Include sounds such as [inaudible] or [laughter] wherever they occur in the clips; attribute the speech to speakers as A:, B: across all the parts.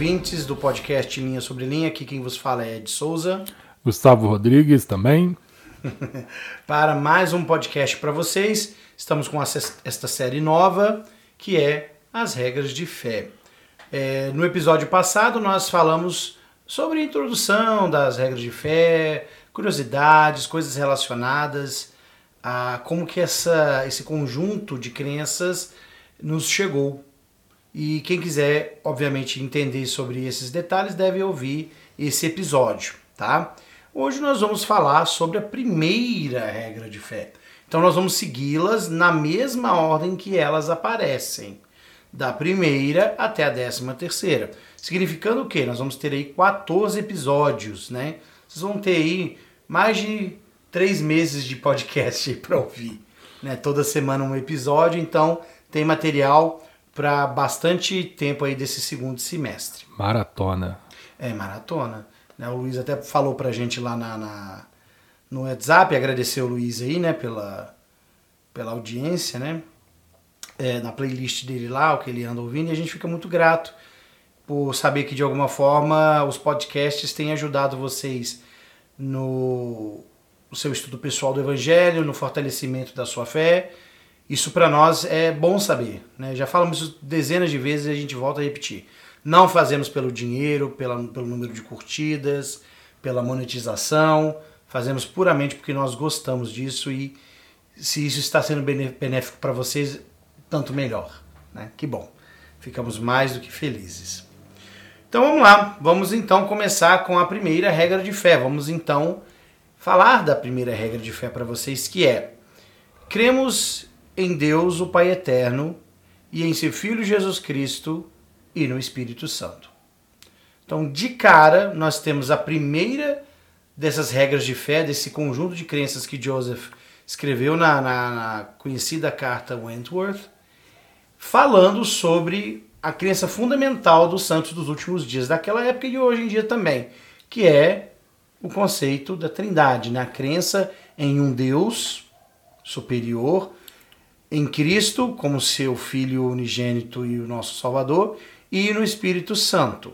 A: Ouvintes do podcast Linha sobre Linha. Aqui quem vos fala é Ed Souza. [laughs]
B: Gustavo Rodrigues também. [laughs]
A: para mais um podcast para vocês. Estamos com esta série nova que é As Regras de Fé. É, no episódio passado nós falamos sobre a introdução das regras de fé, curiosidades, coisas relacionadas a como que essa, esse conjunto de crenças nos chegou. E quem quiser, obviamente, entender sobre esses detalhes deve ouvir esse episódio, tá? Hoje nós vamos falar sobre a primeira regra de fé. Então nós vamos segui-las na mesma ordem que elas aparecem, da primeira até a décima terceira. Significando o quê? Nós vamos ter aí 14 episódios, né? Vocês vão ter aí mais de três meses de podcast [laughs] para ouvir, né? Toda semana um episódio, então tem material para bastante tempo aí desse segundo semestre.
B: Maratona.
A: É, maratona. Né? O Luiz até falou pra gente lá na, na, no WhatsApp, agradeceu o Luiz aí, né, pela, pela audiência, né? É, na playlist dele lá, o que ele anda ouvindo, e a gente fica muito grato por saber que de alguma forma os podcasts têm ajudado vocês no, no seu estudo pessoal do Evangelho, no fortalecimento da sua fé. Isso para nós é bom saber. Né? Já falamos dezenas de vezes e a gente volta a repetir. Não fazemos pelo dinheiro, pela, pelo número de curtidas, pela monetização. Fazemos puramente porque nós gostamos disso e se isso está sendo benéfico para vocês, tanto melhor. Né? Que bom. Ficamos mais do que felizes. Então vamos lá. Vamos então começar com a primeira regra de fé. Vamos então falar da primeira regra de fé para vocês, que é: cremos em Deus, o Pai eterno, e em seu Filho Jesus Cristo e no Espírito Santo. Então, de cara, nós temos a primeira dessas regras de fé, desse conjunto de crenças que Joseph escreveu na, na, na conhecida carta Wentworth, falando sobre a crença fundamental dos santos dos últimos dias, daquela época e hoje em dia também, que é o conceito da trindade, né? a crença em um Deus superior, em Cristo como seu Filho unigênito e o nosso Salvador, e no Espírito Santo.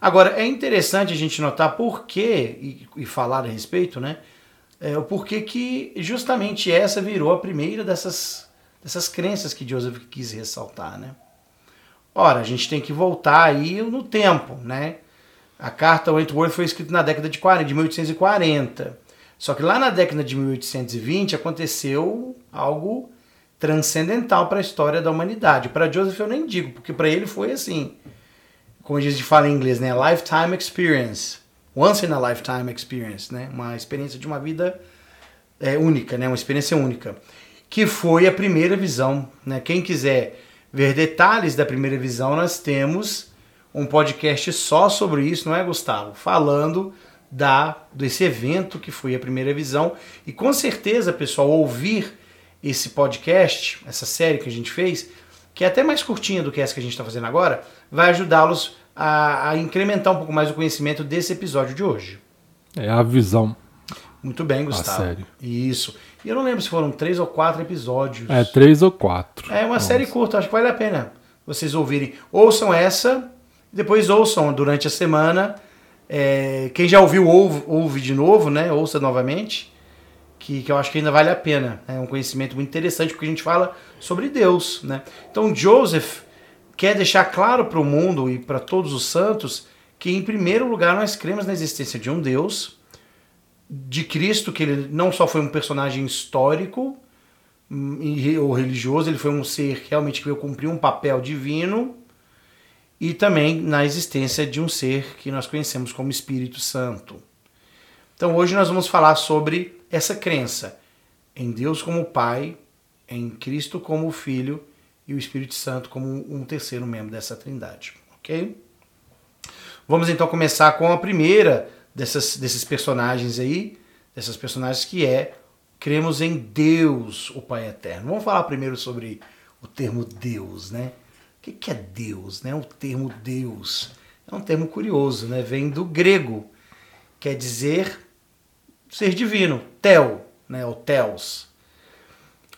A: Agora, é interessante a gente notar por quê, e, e falar a respeito, né? É, o porquê que justamente essa virou a primeira dessas, dessas crenças que Joseph quis ressaltar, né? Ora, a gente tem que voltar aí no tempo, né? A carta Wentworth foi escrita na década de 40, de 1840. Só que lá na década de 1820 aconteceu algo transcendental para a história da humanidade. Para Joseph eu nem digo, porque para ele foi assim, como a gente fala em inglês, né? Lifetime experience, once in a lifetime experience, né? Uma experiência de uma vida é, única, né? Uma experiência única, que foi a primeira visão, né? Quem quiser ver detalhes da primeira visão, nós temos um podcast só sobre isso, não é, Gustavo? Falando da desse evento que foi a primeira visão e com certeza, pessoal, ouvir esse podcast, essa série que a gente fez, que é até mais curtinha do que essa que a gente está fazendo agora, vai ajudá-los a, a, incrementar um pouco mais o conhecimento desse episódio de hoje.
B: É a visão.
A: Muito bem, Gustavo. A série. Isso. E eu não lembro se foram três ou quatro episódios.
B: É, três ou quatro.
A: É uma Nossa. série curta, acho que vale a pena vocês ouvirem. Ouçam essa, depois ouçam durante a semana. É, quem já ouviu, ouve, ouve de novo, né? Ouça novamente que, que eu acho que ainda vale a pena. É um conhecimento muito interessante porque a gente fala sobre Deus. Né? Então, Joseph quer deixar claro para o mundo e para todos os santos que, em primeiro lugar, nós cremos na existência de um Deus, de Cristo, que ele não só foi um personagem histórico hum, ou religioso, ele foi um ser realmente que veio cumprir um papel divino e também na existência de um ser que nós conhecemos como Espírito Santo. Então hoje nós vamos falar sobre essa crença em Deus como Pai, em Cristo como Filho e o Espírito Santo como um terceiro membro dessa trindade, ok? Vamos então começar com a primeira dessas, desses personagens aí, dessas personagens que é cremos em Deus, o Pai Eterno. Vamos falar primeiro sobre o termo Deus, né? O que é Deus, né? O termo Deus é um termo curioso, né? Vem do grego, quer dizer ser divino, Tel, né, o Teos.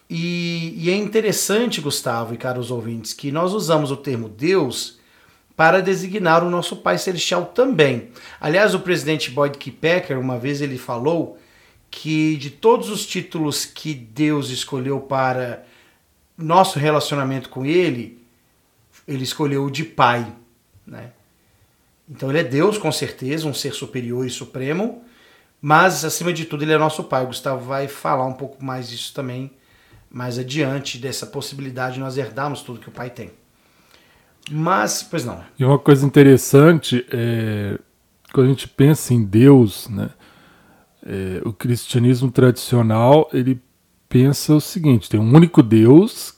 A: E, e, é interessante, Gustavo e caros ouvintes, que nós usamos o termo Deus para designar o nosso Pai Celestial também. Aliás, o presidente Boyd K. Packer, uma vez ele falou que de todos os títulos que Deus escolheu para nosso relacionamento com Ele, ele escolheu o de Pai. Né? Então ele é Deus, com certeza, um ser superior e supremo, mas acima de tudo ele é nosso Pai. O Gustavo vai falar um pouco mais disso também mais adiante, dessa possibilidade de nós herdarmos tudo que o Pai tem. Mas, pois não.
B: E uma coisa interessante é quando a gente pensa em Deus, né? É, o cristianismo tradicional ele pensa o seguinte: tem um único Deus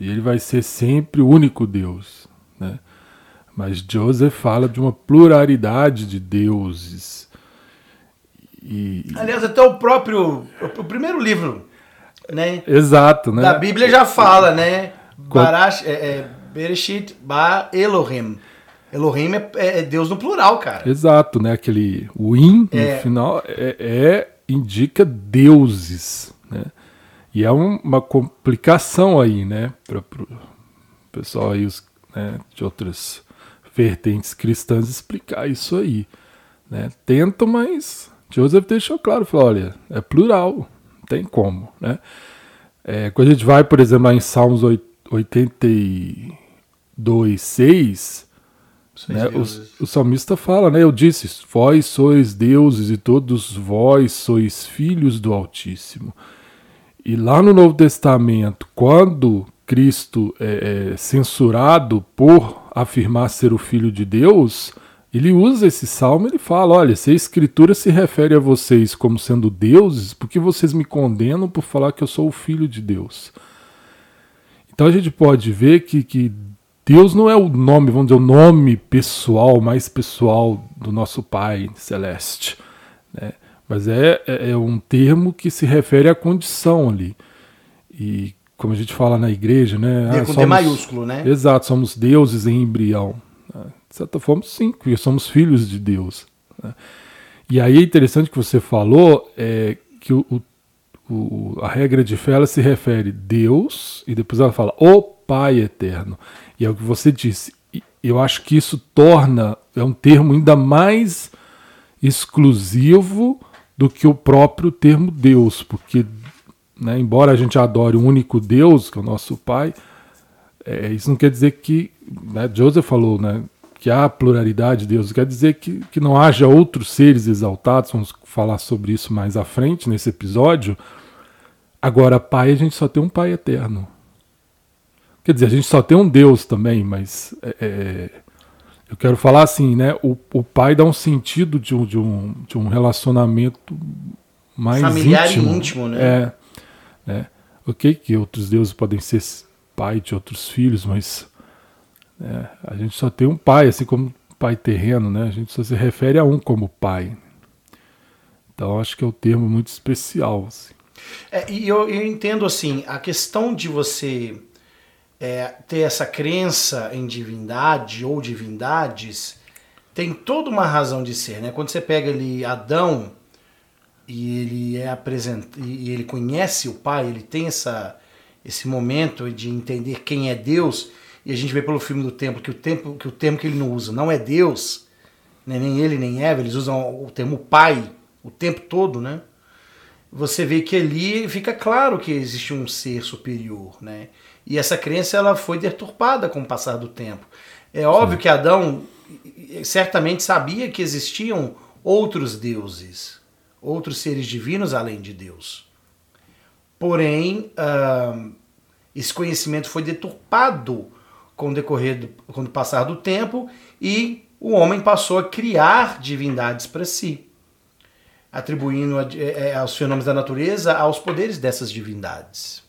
B: e ele vai ser sempre o único Deus, né? Mas Joseph fala de uma pluralidade de deuses.
A: E, Aliás, até o próprio o primeiro livro, né?
B: Exato, né?
A: Da Bíblia já fala, né? Barash, é, é, Bereshit Ba Elohim. Elohim é, é, é, Deus no plural, cara.
B: Exato, né? Aquele win é. no final é, é, indica deuses, né? E é um, uma complicação aí, né? Para o pessoal aí os, né, de outras vertentes cristãs explicar isso aí. Né? Tenta, mas Joseph deixou claro, falou, olha, é plural, não tem como, né? É, quando a gente vai, por exemplo, lá em Salmos 82, 6, né, o, o salmista fala, né? Eu disse: Vós sois deuses e todos vós sois filhos do Altíssimo. E lá no Novo Testamento, quando Cristo é, é censurado por afirmar ser o Filho de Deus, ele usa esse salmo e ele fala: olha, se a Escritura se refere a vocês como sendo deuses, por que vocês me condenam por falar que eu sou o Filho de Deus? Então a gente pode ver que, que Deus não é o nome, vamos dizer, o nome pessoal, mais pessoal do nosso Pai Celeste. Né? Mas é, é, é, um termo que se refere à condição ali. E como a gente fala na igreja, né?
A: Ah, com somos, D maiúsculo, né?
B: Exato, somos deuses em embrião. De certa forma, sim, porque somos filhos de Deus. Né? E aí é interessante que você falou é, que o, o, a regra de fé ela se refere Deus e depois ela fala o Pai eterno. E é o que você disse. Eu acho que isso torna é um termo ainda mais exclusivo do que o próprio termo Deus, porque né, embora a gente adore o único Deus, que é o nosso Pai, é, isso não quer dizer que, né, Joseph falou, né, que há pluralidade de Deus, quer dizer que, que não haja outros seres exaltados, vamos falar sobre isso mais à frente nesse episódio. Agora, Pai, a gente só tem um Pai eterno. Quer dizer, a gente só tem um Deus também, mas é, é, eu quero falar assim, né? O, o pai dá um sentido de um, de um, de um relacionamento mais
A: familiar
B: íntimo.
A: e íntimo, né?
B: É, né? Ok, que outros deuses podem ser pai de outros filhos, mas é, a gente só tem um pai, assim como pai terreno, né? A gente só se refere a um como pai. Então acho que é um termo muito especial. Assim.
A: É, e eu, eu entendo assim, a questão de você é, ter essa crença em divindade ou divindades tem toda uma razão de ser, né? Quando você pega ali Adão e ele é apresentado e ele conhece o Pai, ele tem essa esse momento de entender quem é Deus e a gente vê pelo filme do templo que o tempo que o termo que ele não usa não é Deus, né? nem ele nem Eva, eles usam o termo Pai o tempo todo, né? Você vê que ali fica claro que existe um ser superior, né? E essa crença ela foi deturpada com o passar do tempo. É óbvio Sim. que Adão certamente sabia que existiam outros deuses, outros seres divinos além de Deus. Porém, uh, esse conhecimento foi deturpado com o decorrer do, com o passar do tempo e o homem passou a criar divindades para si, atribuindo a, a, é, aos fenômenos da natureza aos poderes dessas divindades.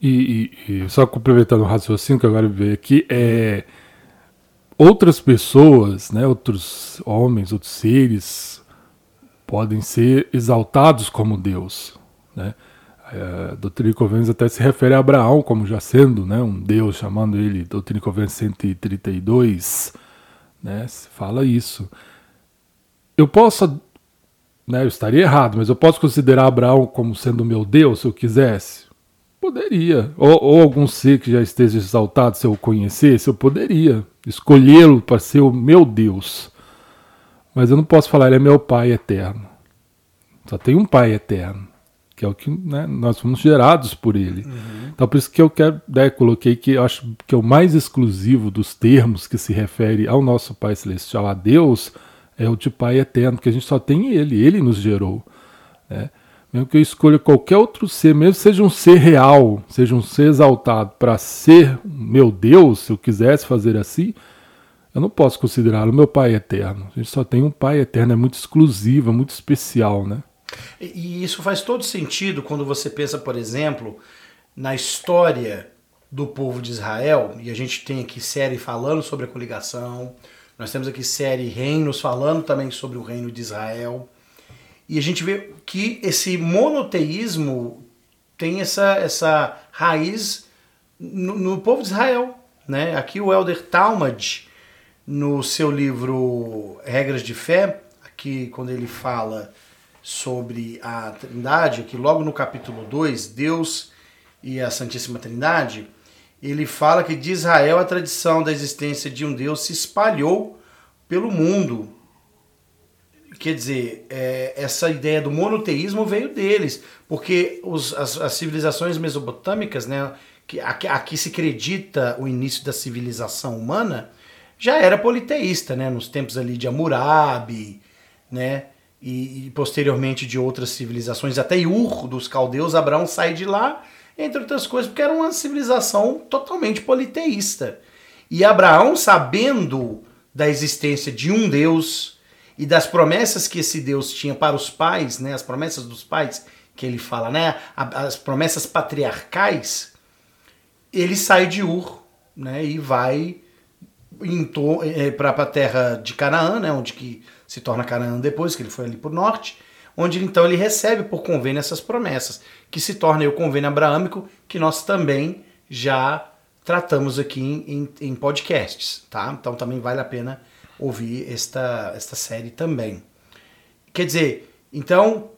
B: E, e, e, só complementando o raciocínio que agora veio aqui, é, outras pessoas, né, outros homens, outros seres, podem ser exaltados como Deus. Né? A doutrina até se refere a Abraão como já sendo né, um Deus, chamando ele, doutrina Convênios 132, né, fala isso. Eu posso, né, eu estaria errado, mas eu posso considerar Abraão como sendo meu Deus se eu quisesse? Poderia. Ou, ou, algum ser que já esteja exaltado, se eu conhecesse, eu poderia. escolhê-lo para ser o meu Deus. Mas eu não posso falar, ele é meu Pai eterno. Só tem um Pai eterno, que é o que né, nós fomos gerados por Ele. Uhum. Então, por isso que eu quero, né, coloquei que eu acho que é o mais exclusivo dos termos que se refere ao nosso Pai Celestial, a Deus, é o de Pai eterno, que a gente só tem Ele, Ele nos gerou. Né? Mesmo que eu escolha qualquer outro ser, mesmo seja um ser real, seja um ser exaltado, para ser meu Deus, se eu quisesse fazer assim, eu não posso considerá-lo meu pai eterno. A gente só tem um pai eterno, é muito exclusivo, é muito especial, né?
A: E isso faz todo sentido quando você pensa, por exemplo, na história do povo de Israel, e a gente tem aqui série falando sobre a coligação, nós temos aqui série Reinos falando também sobre o reino de Israel. E a gente vê que esse monoteísmo tem essa, essa raiz no, no povo de Israel. Né? Aqui o Elder Talmud, no seu livro Regras de Fé, aqui quando ele fala sobre a Trindade, que logo no capítulo 2, Deus e a Santíssima Trindade, ele fala que de Israel a tradição da existência de um Deus se espalhou pelo mundo. Quer dizer, é, essa ideia do monoteísmo veio deles, porque os, as, as, civilizações mesopotâmicas, né, que aqui, aqui se acredita o início da civilização humana, já era politeísta, né, nos tempos ali de Hammurabi, né, e, e, posteriormente de outras civilizações, até Ur dos caldeus, Abraão sai de lá, entre outras coisas, porque era uma civilização totalmente politeísta. E Abraão, sabendo da existência de um Deus e das promessas que esse Deus tinha para os pais, né, as promessas dos pais que ele fala, né, as promessas patriarcais, ele sai de Ur, né, e vai é, para a terra de Canaã, né, onde que se torna Canaã depois, que ele foi ali para o norte, onde então ele recebe por convênio essas promessas, que se torna o convênio abraâmico, que nós também já tratamos aqui em, em, em, podcasts, tá? Então também vale a pena ouvir esta, esta série também. Quer dizer, então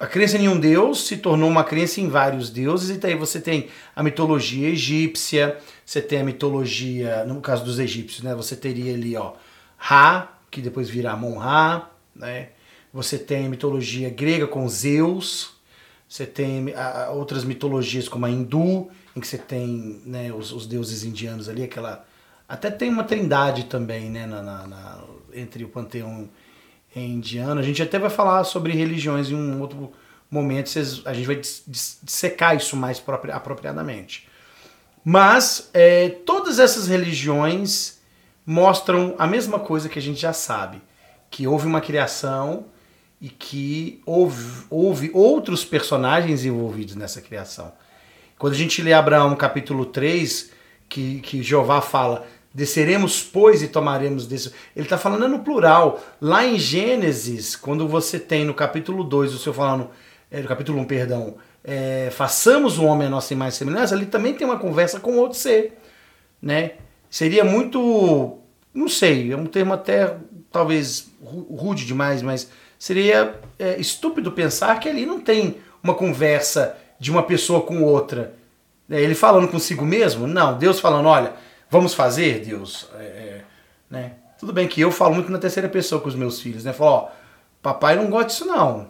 A: a crença em um deus se tornou uma crença em vários deuses, e daí você tem a mitologia egípcia, você tem a mitologia, no caso dos egípcios, né? Você teria ali, ó, Ra, que depois vira Amon-Ra, né? Você tem a mitologia grega com Zeus, você tem a, outras mitologias como a hindu, em que você tem né, os, os, deuses indianos ali, aquela. Até tem uma trindade também, né? Na, na, na, entre o panteão indiano. A gente até vai falar sobre religiões em um outro momento, a gente vai dissecar isso mais apropriadamente. Mas é, todas essas religiões mostram a mesma coisa que a gente já sabe: que houve uma criação e que houve, houve outros personagens envolvidos nessa criação. Quando a gente lê Abraão capítulo 3, que, que Jeová fala: Desceremos, pois, e tomaremos desse. Ele está falando no plural. Lá em Gênesis, quando você tem no capítulo 2, o Senhor falando, é, no capítulo 1, perdão, é, façamos o homem a nossa imagem e semelhança, ali também tem uma conversa com outro ser, né? Seria muito, não sei, é um termo até talvez rude demais, mas seria é, estúpido pensar que ali não tem uma conversa de uma pessoa com outra. É, ele falando consigo mesmo? Não, Deus falando, olha, vamos fazer, Deus, é, é, né? Tudo bem que eu falo muito na terceira pessoa com os meus filhos, né? Falo, ó, papai não gosta disso não.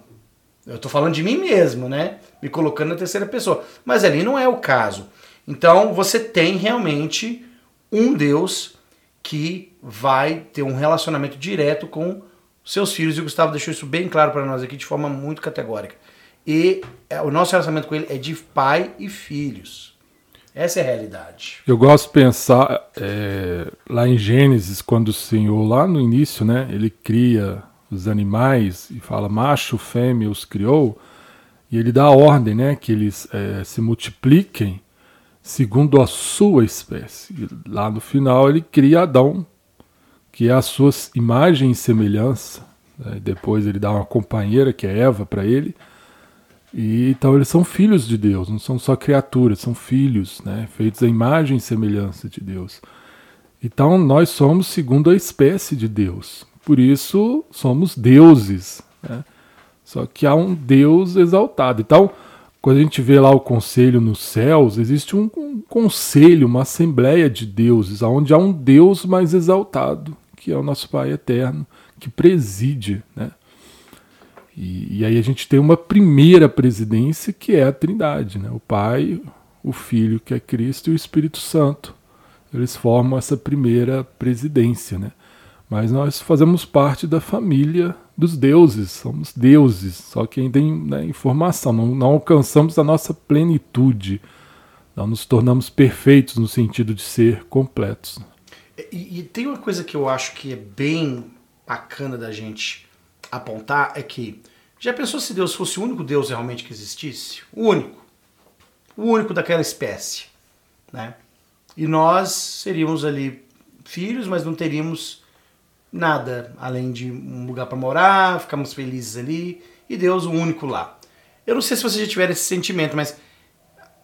A: Eu tô falando de mim mesmo, né? Me colocando na terceira pessoa. Mas ali não é o caso. Então você tem realmente um Deus que vai ter um relacionamento direto com seus filhos. E o Gustavo deixou isso bem claro para nós aqui de forma muito categórica. E é, o nosso relacionamento com ele é de pai e filhos. Essa é a realidade.
B: Eu gosto de pensar é, lá em Gênesis, quando o Senhor, lá no início, né, ele cria os animais e fala macho, fêmea os criou, e ele dá a ordem né, que eles é, se multipliquem segundo a sua espécie. E lá no final ele cria Adão, que é a sua imagem e semelhança. Né, depois ele dá uma companheira, que é Eva, para ele. E, então eles são filhos de Deus, não são só criaturas, são filhos, né, feitos à imagem e semelhança de Deus. Então nós somos segundo a espécie de Deus. Por isso somos deuses. Né? Só que há um Deus exaltado. Então, quando a gente vê lá o conselho nos céus, existe um, um conselho, uma assembleia de deuses, onde há um Deus mais exaltado, que é o nosso Pai eterno, que preside, né? E, e, aí a gente tem uma primeira presidência que é a Trindade, né? O Pai, o Filho, que é Cristo, e o Espírito Santo. Eles formam essa primeira presidência, né? Mas nós fazemos parte da família dos deuses, somos deuses, só que ainda em né, informação, não, não alcançamos a nossa plenitude, não nos tornamos perfeitos no sentido de ser completos.
A: E, e, tem uma coisa que eu acho que é bem bacana da gente apontar, é que já pensou se Deus fosse o único Deus realmente que existisse? O único. O único daquela espécie. Né? E nós seríamos ali filhos, mas não teríamos nada além de um lugar para morar, ficamos felizes ali e Deus o único lá. Eu não sei se você já tiver esse sentimento, mas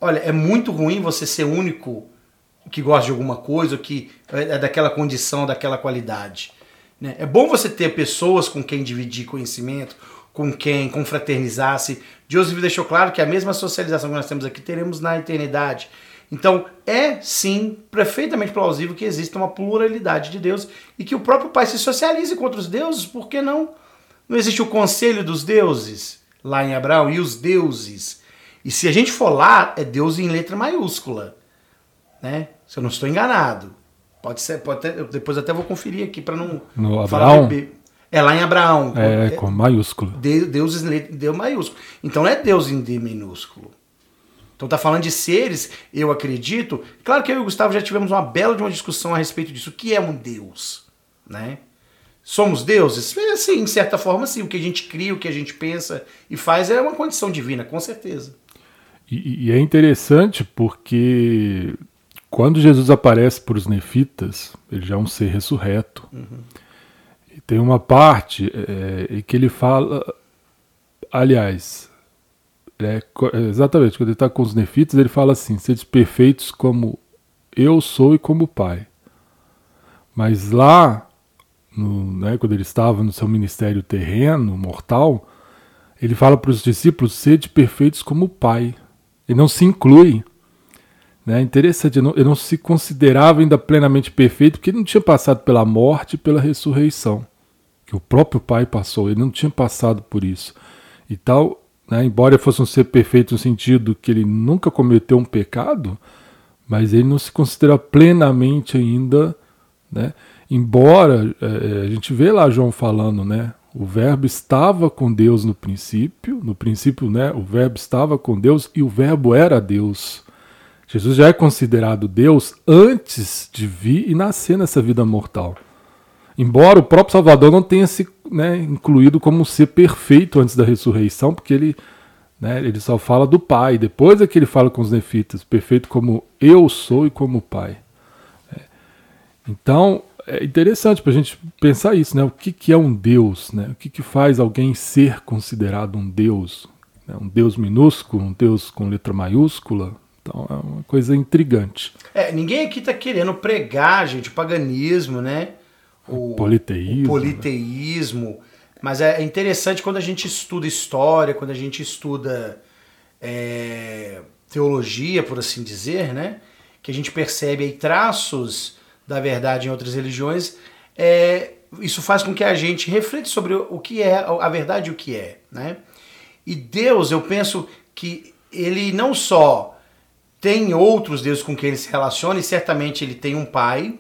A: olha, é muito ruim você ser único que gosta de alguma coisa, que é daquela condição, daquela qualidade. Né? É bom você ter pessoas com quem dividir conhecimento, com quem confraternizar-se. Joseph deixou claro que a mesma socialização que nós temos aqui teremos na eternidade. Então, é sim perfeitamente plausível que exista uma pluralidade de deuses e que o próprio Pai se socialize com outros deuses, por que não? Não existe o conselho dos deuses lá em Abraão e os deuses. E se a gente for lá, é Deus em letra maiúscula, né? Se eu não estou enganado. Pode ser, pode ter, depois até vou conferir aqui para não
B: no Abraão?
A: É lá em Abraão.
B: É, com maiúsculo.
A: Deus em letra maiúsculo. Então não é Deus em D minúsculo. Então tá falando de seres, eu acredito. Claro que eu e o Gustavo já tivemos uma bela de uma discussão a respeito disso. O que é um Deus? Né? Somos deuses? É, sim, em certa forma, sim. O que a gente cria, o que a gente pensa e faz é uma condição divina, com certeza.
B: E, e é interessante porque quando Jesus aparece para os nefitas, ele já é um ser ressurreto. Uhum. E tem uma parte é, em que ele fala. Aliás, é, exatamente, quando ele está com os nefitas, ele fala assim: sede perfeitos como eu sou e como o Pai. Mas lá, no, né, quando ele estava no seu ministério terreno, mortal, ele fala para os discípulos: sede perfeitos como o Pai. Ele não se inclui. Né? Interessante, ele não, ele não se considerava ainda plenamente perfeito, porque ele não tinha passado pela morte e pela ressurreição, que o próprio Pai passou, ele não tinha passado por isso. E tal, né? Embora fosse um ser perfeito no sentido que ele nunca cometeu um pecado, mas ele não se considera plenamente ainda. Né? Embora é, a gente vê lá João falando, né? O verbo estava com Deus no princípio, no princípio, né? O verbo estava com Deus e o verbo era Deus. Jesus já é considerado Deus antes de vir e nascer nessa vida mortal. Embora o próprio Salvador não tenha se né, incluído como ser perfeito antes da ressurreição, porque ele, né, ele só fala do Pai. Depois é que ele fala com os nefitas, perfeito como eu sou e como o Pai. É. Então, é interessante para a gente pensar isso, né? O que, que é um Deus? Né? O que, que faz alguém ser considerado um Deus? Né? Um Deus minúsculo, um Deus com letra maiúscula? Então é uma coisa intrigante.
A: É, ninguém aqui está querendo pregar, gente, o paganismo, né?
B: O politeísmo. O
A: né? politeísmo. Mas é interessante quando a gente estuda história, quando a gente estuda é, teologia, por assim dizer, né? Que a gente percebe aí traços da verdade em outras religiões. É, isso faz com que a gente reflita sobre o que é a verdade e o que é, né? E Deus, eu penso que ele não só tem outros deuses com quem ele se relaciona, e certamente ele tem um pai,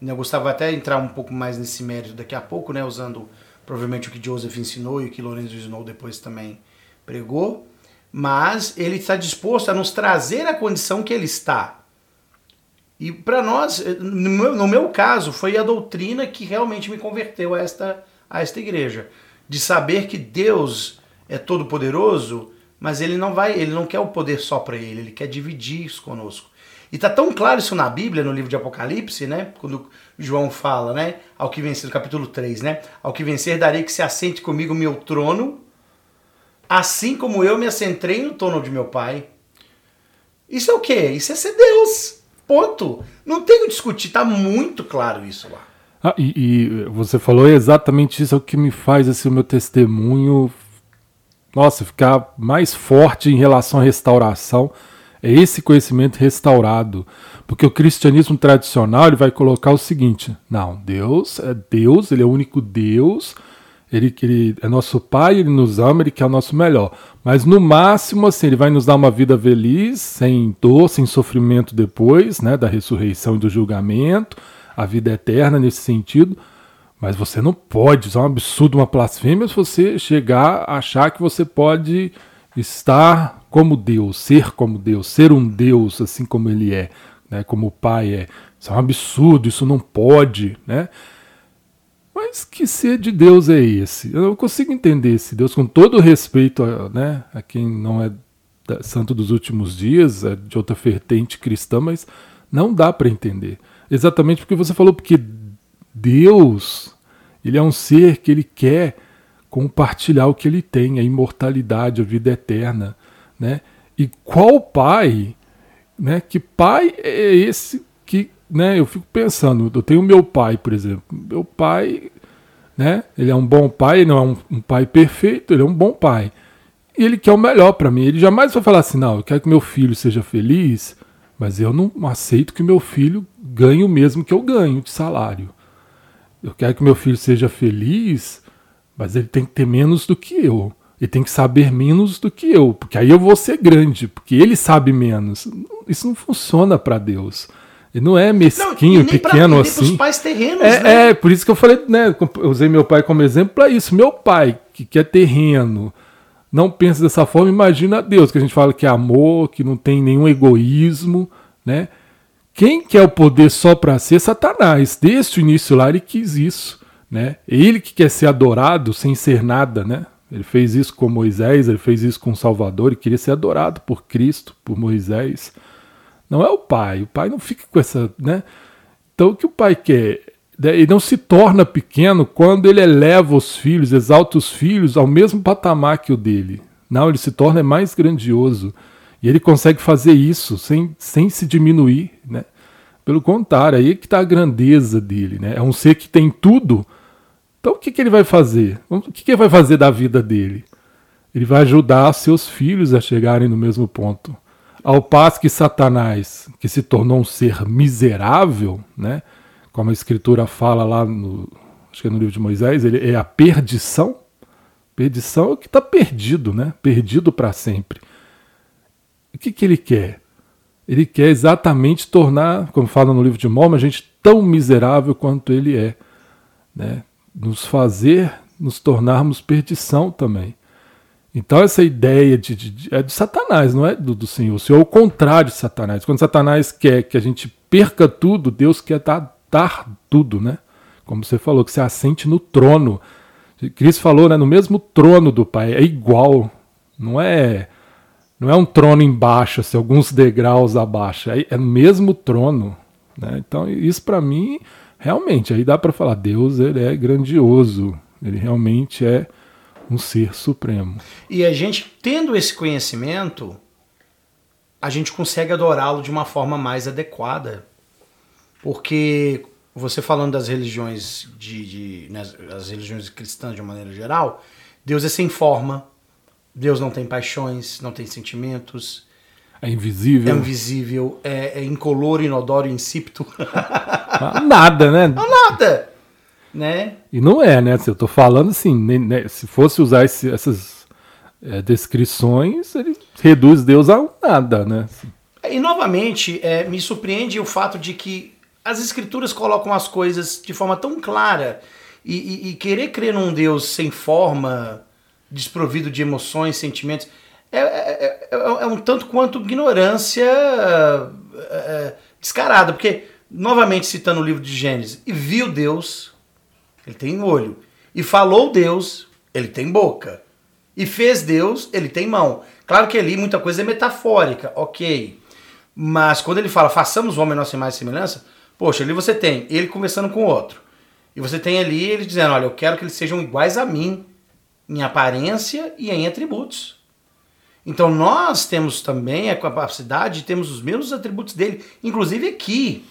A: né, eu gostava até entrar um pouco mais nesse mérito daqui a pouco, né, usando provavelmente o que Joseph ensinou e o que Lorenzo Snow depois também pregou, mas ele está disposto a nos trazer a condição que ele está. E para nós, no meu, no meu, caso, foi a doutrina que realmente me converteu a esta, a esta igreja. De saber que Deus é todo poderoso, mas ele não vai, ele não quer o poder só para ele, ele quer dividir isso conosco. E tá tão claro isso na Bíblia, no livro de Apocalipse, né? Quando João fala, né? Ao que vencer, no capítulo 3, né? Ao que vencer, darei que se assente comigo meu trono, assim como eu me assentei no trono de meu pai. Isso é o quê? Isso é ser Deus. Ponto. Não tem que discutir, tá muito claro isso lá.
B: Ah, e, e, você falou exatamente isso, é o que me faz assim, o meu testemunho nossa, ficar mais forte em relação à restauração é esse conhecimento restaurado. Porque o cristianismo tradicional ele vai colocar o seguinte: não, Deus é Deus, ele é o único Deus, ele, ele é nosso Pai, ele nos ama, ele quer o nosso melhor. Mas no máximo, assim, ele vai nos dar uma vida feliz, sem dor, sem sofrimento depois, né, da ressurreição e do julgamento, a vida eterna nesse sentido. Mas você não pode, isso é um absurdo, uma blasfêmia, se você chegar a achar que você pode estar como Deus, ser como Deus, ser um Deus assim como ele é, né, como o Pai é. Isso é um absurdo, isso não pode, né? Mas que ser de Deus é esse? Eu não consigo entender esse Deus com todo respeito a, né, a quem não é santo dos últimos dias, é de outra vertente cristã, mas não dá para entender. Exatamente porque você falou, porque Deus, ele é um ser que ele quer compartilhar o que ele tem, a imortalidade, a vida eterna, né? E qual pai, né? Que pai é esse que, né? Eu fico pensando, eu tenho meu pai, por exemplo. Meu pai, né? Ele é um bom pai, não é um, um pai perfeito, ele é um bom pai. E ele quer o melhor para mim. Ele jamais vai falar assim, não, eu quero que meu filho seja feliz, mas eu não aceito que meu filho ganhe o mesmo que eu ganho de salário. Eu quero que meu filho seja feliz, mas ele tem que ter menos do que eu. Ele tem que saber menos do que eu, porque aí eu vou ser grande, porque ele sabe menos. Isso não funciona para Deus. Ele não é mesquinho, não, pequeno pra, assim. Os
A: pais terrenos,
B: é,
A: né?
B: é, por isso que eu falei, né? Eu usei meu pai como exemplo para isso. Meu pai, que quer terreno, não pensa dessa forma, imagina Deus, que a gente fala que é amor, que não tem nenhum egoísmo, né? Quem quer o poder só para ser Satanás? Desde o início lá ele quis isso, né? Ele que quer ser adorado sem ser nada, né? Ele fez isso com Moisés, ele fez isso com o Salvador, ele queria ser adorado por Cristo, por Moisés. Não é o pai, o pai não fica com essa, né? Então o que o pai quer? Né? Ele não se torna pequeno quando ele eleva os filhos, exalta os filhos ao mesmo patamar que o dele. Não, ele se torna mais grandioso. E ele consegue fazer isso sem, sem se diminuir, né? Pelo contrário, aí é que está a grandeza dele, né? É um ser que tem tudo. Então o que, que ele vai fazer? O que, que ele vai fazer da vida dele? Ele vai ajudar seus filhos a chegarem no mesmo ponto. Ao passo que Satanás, que se tornou um ser miserável, né? Como a escritura fala lá no, acho que é no livro de Moisés, ele é a perdição. Perdição é o que está perdido, né? Perdido para sempre. O que, que ele quer? Ele quer exatamente tornar, como fala no livro de Mormon, a gente tão miserável quanto ele é. Né? Nos fazer nos tornarmos perdição também. Então essa ideia de, de, é de Satanás, não é do, do Senhor. O Senhor é o contrário de Satanás. Quando Satanás quer que a gente perca tudo, Deus quer dar, dar tudo, né? Como você falou, que você assente no trono. Cristo falou, né? No mesmo trono do Pai. É igual. Não é não é um trono embaixo, assim, alguns degraus abaixo, é, é o mesmo trono. Né? Então, isso para mim, realmente, aí dá para falar: Deus ele é grandioso, ele realmente é um ser supremo.
A: E a gente, tendo esse conhecimento, a gente consegue adorá-lo de uma forma mais adequada. Porque você falando das religiões de, de né, as religiões cristãs de uma maneira geral, Deus é sem forma, Deus não tem paixões, não tem sentimentos.
B: É invisível.
A: É invisível, é, é incolor, inodoro, insípito.
B: nada, né?
A: Não, nada. Né?
B: E não é, né? Eu tô falando assim, né? se fosse usar esse, essas é, descrições, ele reduz Deus a nada, né?
A: E novamente, é, me surpreende o fato de que as escrituras colocam as coisas de forma tão clara e, e, e querer crer num Deus sem forma, desprovido de emoções, sentimentos, é, é, é, é um tanto quanto ignorância é, descarada. Porque, novamente citando o livro de Gênesis, e viu Deus, ele tem olho, e falou Deus, ele tem boca, e fez Deus, ele tem mão. Claro que ali muita coisa é metafórica, ok. Mas quando ele fala, façamos o homem nossa imagem e semelhança, poxa, ali você tem ele conversando com o outro. E você tem ali ele dizendo, olha, eu quero que eles sejam iguais a mim, em aparência e em atributos. Então nós temos também a capacidade, temos os mesmos atributos dele, inclusive aqui.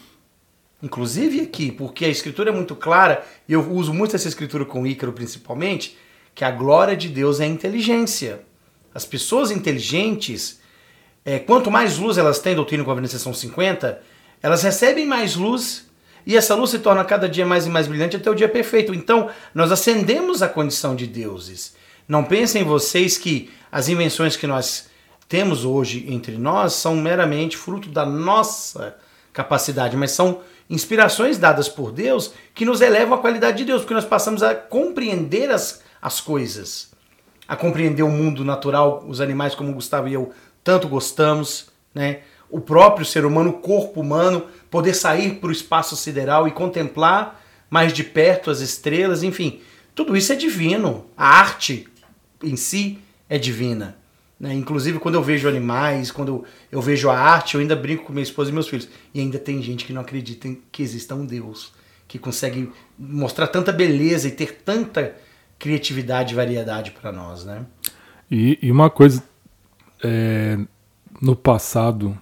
A: Inclusive aqui, porque a escritura é muito clara, e eu uso muito essa escritura com Ícaro principalmente, que a glória de Deus é a inteligência. As pessoas inteligentes, é, quanto mais luz elas têm, doutrina e conveniência são 50, elas recebem mais luz e essa luz se torna cada dia mais e mais brilhante até o dia perfeito. Então, nós ascendemos a condição de deuses. Não pensem vocês que as invenções que nós temos hoje entre nós são meramente fruto da nossa capacidade, mas são inspirações dadas por Deus que nos elevam à qualidade de Deus, porque nós passamos a compreender as, as coisas, a compreender o mundo natural, os animais como o Gustavo e eu tanto gostamos, né? O próprio ser humano, o corpo humano, poder sair para o espaço sideral e contemplar mais de perto as estrelas, enfim, tudo isso é divino. A arte em si é divina. Né? Inclusive, quando eu vejo animais, quando eu vejo a arte, eu ainda brinco com minha esposa e meus filhos. E ainda tem gente que não acredita que exista um Deus, que consegue mostrar tanta beleza e ter tanta criatividade e variedade para nós. Né?
B: E, e uma coisa, é, no passado,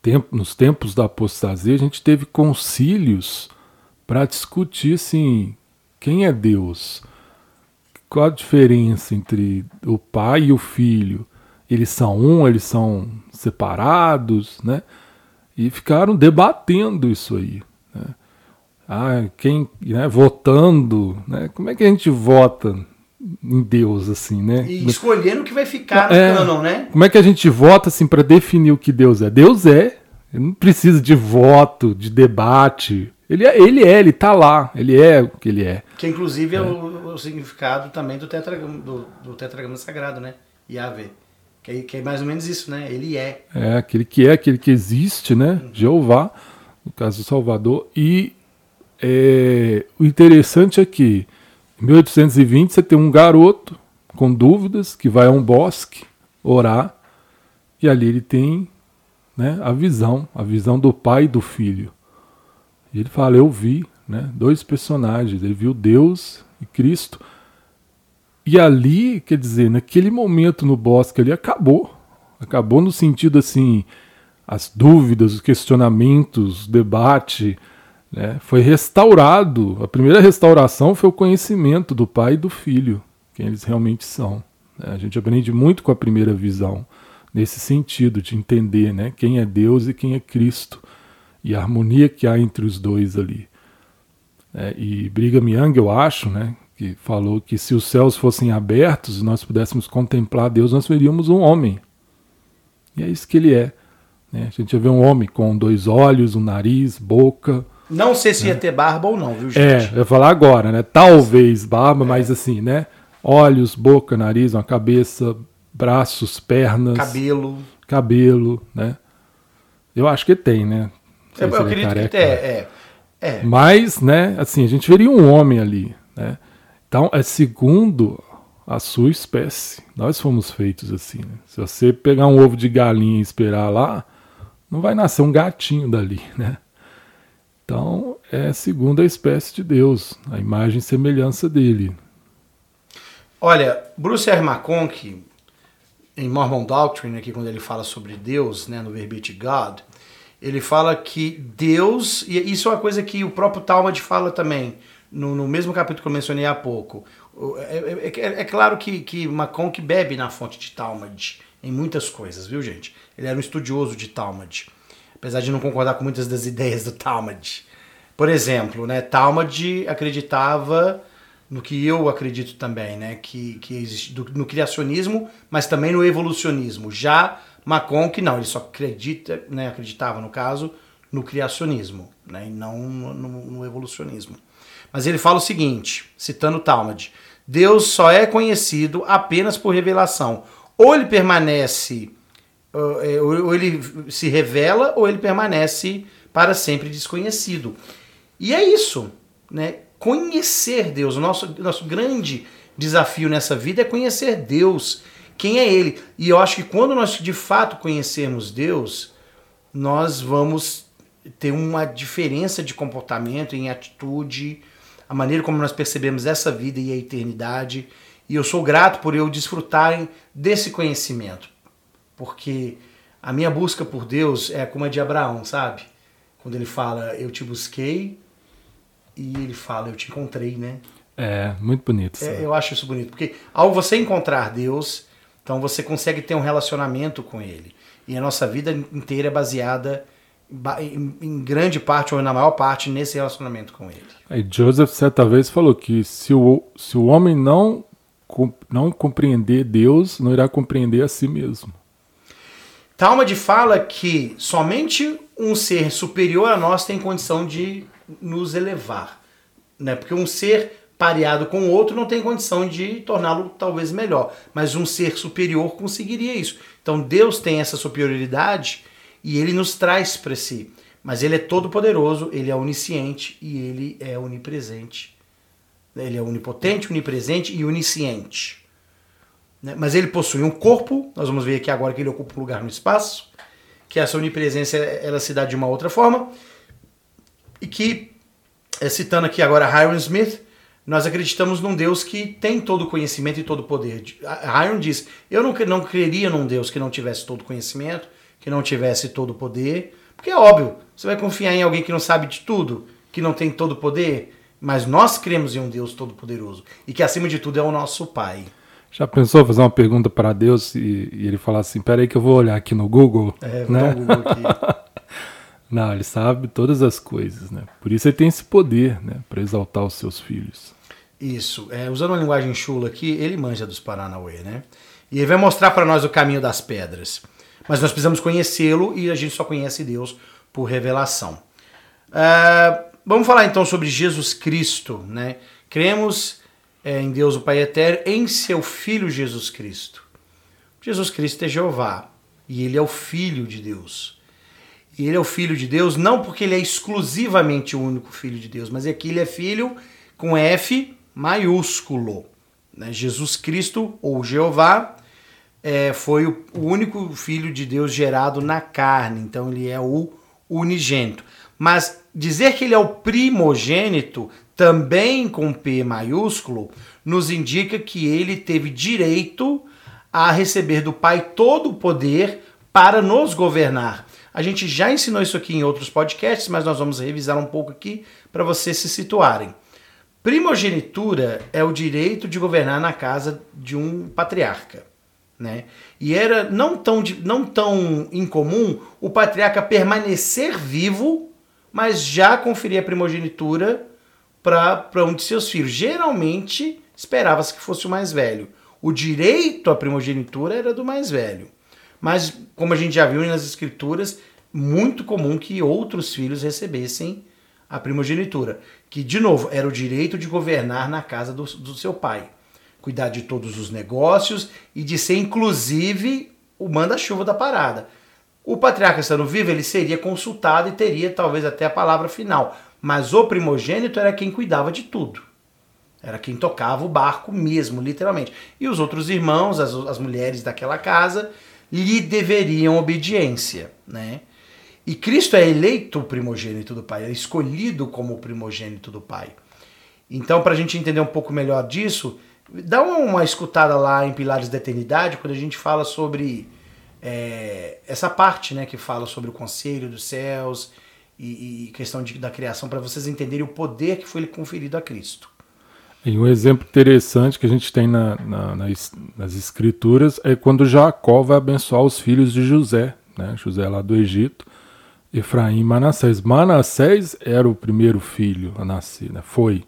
B: tempo, nos tempos da apostasia, a gente teve concílios para discutir assim, quem é Deus? Qual a diferença entre o pai e o filho? eles são um, eles são separados, né? E ficaram debatendo isso aí. Né? Ah, quem, né, votando, né? Como é que a gente vota em Deus assim, né?
A: E escolhendo o que vai ficar no é, canon, né?
B: Como é que a gente vota assim para definir o que Deus é? Deus é. Não precisa de voto, de debate. Ele é, ele é, ele tá lá, ele é o que ele é.
A: Que inclusive é, é o, o, significado também do tetragrama, do, do tetragrama sagrado, né? Yahvé. Que é, que é, mais ou menos isso, né? Ele é.
B: É, aquele que é, aquele que existe, né? Uhum. Jeová, no caso do Salvador. E é, o interessante é que em 1820 você tem um garoto com dúvidas que vai a um bosque orar e ali ele tem né, a visão, a visão do pai e do filho. E ele fala: Eu vi né, dois personagens, ele viu Deus e Cristo. E ali, quer dizer, naquele momento no bosque ali acabou. Acabou no sentido assim, as dúvidas, os questionamentos, o debate, né? foi restaurado. A primeira restauração foi o conhecimento do pai e do filho, quem eles realmente são. Né? A gente aprende muito com a primeira visão, nesse sentido, de entender né? quem é Deus e quem é Cristo, e a harmonia que há entre os dois ali. É, e Brigham Young, eu acho, né, que falou que se os céus fossem abertos e nós pudéssemos contemplar Deus, nós veríamos um homem. E é isso que ele é. Né? A gente ia ver um homem com dois olhos, um nariz, boca.
A: Não sei se né? ia ter barba ou não, viu,
B: gente? É, eu ia falar agora, né? Talvez barba, é. mas assim, né? Olhos, boca, nariz, uma cabeça, braços, pernas.
A: Cabelo.
B: Cabelo, né? Eu acho que tem, né?
A: Eu, eu acredito careca, que tem, é,
B: é. Mas, né, assim, a gente veria um homem ali, né? Então, é segundo a sua espécie. Nós fomos feitos assim. Né? Se você pegar um ovo de galinha e esperar lá, não vai nascer um gatinho dali, [laughs] né? Então, é segundo a espécie de Deus, a imagem e semelhança dele.
A: Olha, Bruce R. McConkie, em Mormon Doctrine, aqui quando ele fala sobre Deus, né, no verbete God, ele fala que Deus, e isso é uma coisa que o próprio Talmud fala também, no, no mesmo capítulo que eu mencionei há pouco. É, é, é, é claro que, que McConk bebe na fonte de Talmud em muitas coisas, viu, gente? Ele era um estudioso de Talmud, apesar de não concordar com muitas das [laughs] ideias do Talmud. Por exemplo, né, Talmud acreditava no que eu acredito também, né, que, que existe do, no criacionismo, mas também no evolucionismo. Já McConk não, ele só acredita, né, acreditava no caso no criacionismo, né, e não no, no evolucionismo. Mas ele fala o seguinte, citando Talmud: Deus só é conhecido apenas por revelação. Ou ele permanece, é, ou ele se revela, ou ele permanece para sempre desconhecido. E é isso, né? Conhecer Deus. O nosso, nosso grande desafio nessa vida é conhecer Deus. Quem é Ele? E eu acho que quando nós de fato conhecermos Deus, nós vamos ter uma diferença de comportamento, em atitude, a maneira como nós percebemos essa vida e a eternidade. E eu sou grato por eu desfrutarem desse conhecimento, porque a minha busca por Deus é como a de Abraão, sabe? Quando ele fala, eu te busquei, e ele fala, eu te encontrei, né?
B: É, muito bonito.
A: É, eu acho isso bonito, porque ao você encontrar Deus, Então você consegue ter um relacionamento com ele. E a nossa vida inteira é baseada em grande parte ou na maior parte nesse relacionamento com ele.
B: Aí Joseph certa vez falou que se o, se o homem não, não compreender Deus, não irá compreender a si mesmo.
A: Talmud fala que somente um ser superior a nós tem condição de nos elevar. Né? Porque um ser pareado com o outro não tem condição de torná-lo talvez melhor. Mas um ser superior conseguiria isso. Então Deus tem essa superioridade e ele nos traz para si. Mas ele é todo poderoso, ele é onisciente e ele é onipresente. Ele é onipotente, onipresente e onisciente. Né? Mas ele possui um corpo, nós vamos ver aqui agora que ele ocupa um lugar no espaço, que essa onipresença ela se dá de uma outra forma, e que, é, citando aqui agora Hiram Smith, nós acreditamos num Deus que tem todo o conhecimento e todo o poder. Hiram diz: Eu não, não creria num Deus que não tivesse todo o conhecimento, que não tivesse todo o poder. Porque é óbvio, você vai confiar em alguém que não sabe de tudo, que não tem todo o poder, mas nós cremos em um Deus todo-poderoso e que acima de tudo é o nosso Pai.
B: Já pensou fazer uma pergunta para Deus e, e, ele falar assim: peraí, que eu vou olhar aqui no Google?
A: É, vou né? Google aqui. [laughs]
B: Não, ele sabe todas as coisas, né? Por isso ele tem esse poder, né? Para exaltar os seus filhos.
A: Isso. É, usando uma linguagem chula aqui, ele manja dos Paranauê, né? E ele vai mostrar para nós o caminho das pedras. Mas nós precisamos conhecê-lo e a gente só conhece Deus por revelação. Uh, vamos falar então sobre Jesus Cristo, né? Cremos é, em Deus o Pai Eterno, em seu Filho Jesus Cristo. Jesus Cristo é Jeová e ele é o Filho de Deus. E ele é o Filho de Deus não porque ele é exclusivamente o único Filho de Deus, mas é que ele é Filho com F maiúsculo. Né? Jesus Cristo, ou Jeová, é, foi o único Filho de Deus gerado na carne, então ele é o unigênito. Mas dizer que ele é o primogênito, também com P maiúsculo, nos indica que ele teve direito a receber do Pai todo o poder para nos governar. A gente já ensinou isso aqui em outros podcasts, mas nós vamos revisar um pouco aqui para vocês se situarem. Primogenitura é o direito de governar na casa de um patriarca. Né? E era não tão, não tão incomum o patriarca permanecer vivo, mas já conferir a primogenitura para um de seus filhos. Geralmente esperava-se que fosse o mais velho. O direito à primogenitura era do mais velho. Mas, como a gente já viu nas escrituras, muito comum que outros filhos recebessem a primogenitura. Que, de novo, era o direito de governar na casa do, do seu pai cuidar de todos os negócios e de ser, inclusive, o manda-chuva da parada. O patriarca estando vivo, ele seria consultado e teria talvez até a palavra final. Mas o primogênito era quem cuidava de tudo. Era quem tocava o barco mesmo, literalmente. E os outros irmãos, as, as mulheres daquela casa, lhe deveriam obediência. Né? E Cristo é eleito o primogênito do Pai, é escolhido como o primogênito do Pai. Então, para a gente entender um pouco melhor disso, Dá uma escutada lá em Pilares da Eternidade, quando a gente fala sobre é, essa parte né, que fala sobre o conselho dos céus e, e questão de, da criação, para vocês entenderem o poder que foi conferido a Cristo.
B: E um exemplo interessante que a gente tem na, na, nas, nas, escrituras é quando Jacó vai abençoar os filhos de José, né? José lá do Egito, Efraim e Manassés. Manassés era o primeiro filho a nascer, né? foi.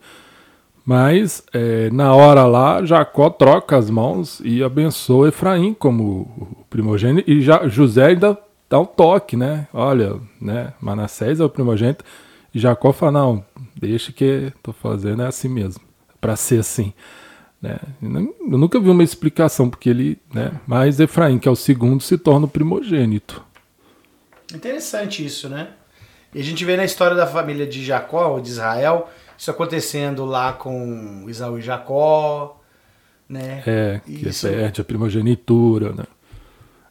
B: Mas é, na hora lá, Jacó troca as mãos e abençoa Efraim como primogênito. E já, José ainda dá o um toque, né? Olha, né? Manassés é o primogênito. E Jacó fala: não, deixa que estou fazendo é assim mesmo, para ser assim. Né? Eu nunca vi uma explicação porque ele, né? Mas Efraim, que é o segundo, se torna o primogênito.
A: Interessante isso, né? E a gente vê na história da família de Jacó, ou de Israel, isso acontecendo lá com Isaú e Jacó, né?
B: É, que isso... perde a primogenitura, né?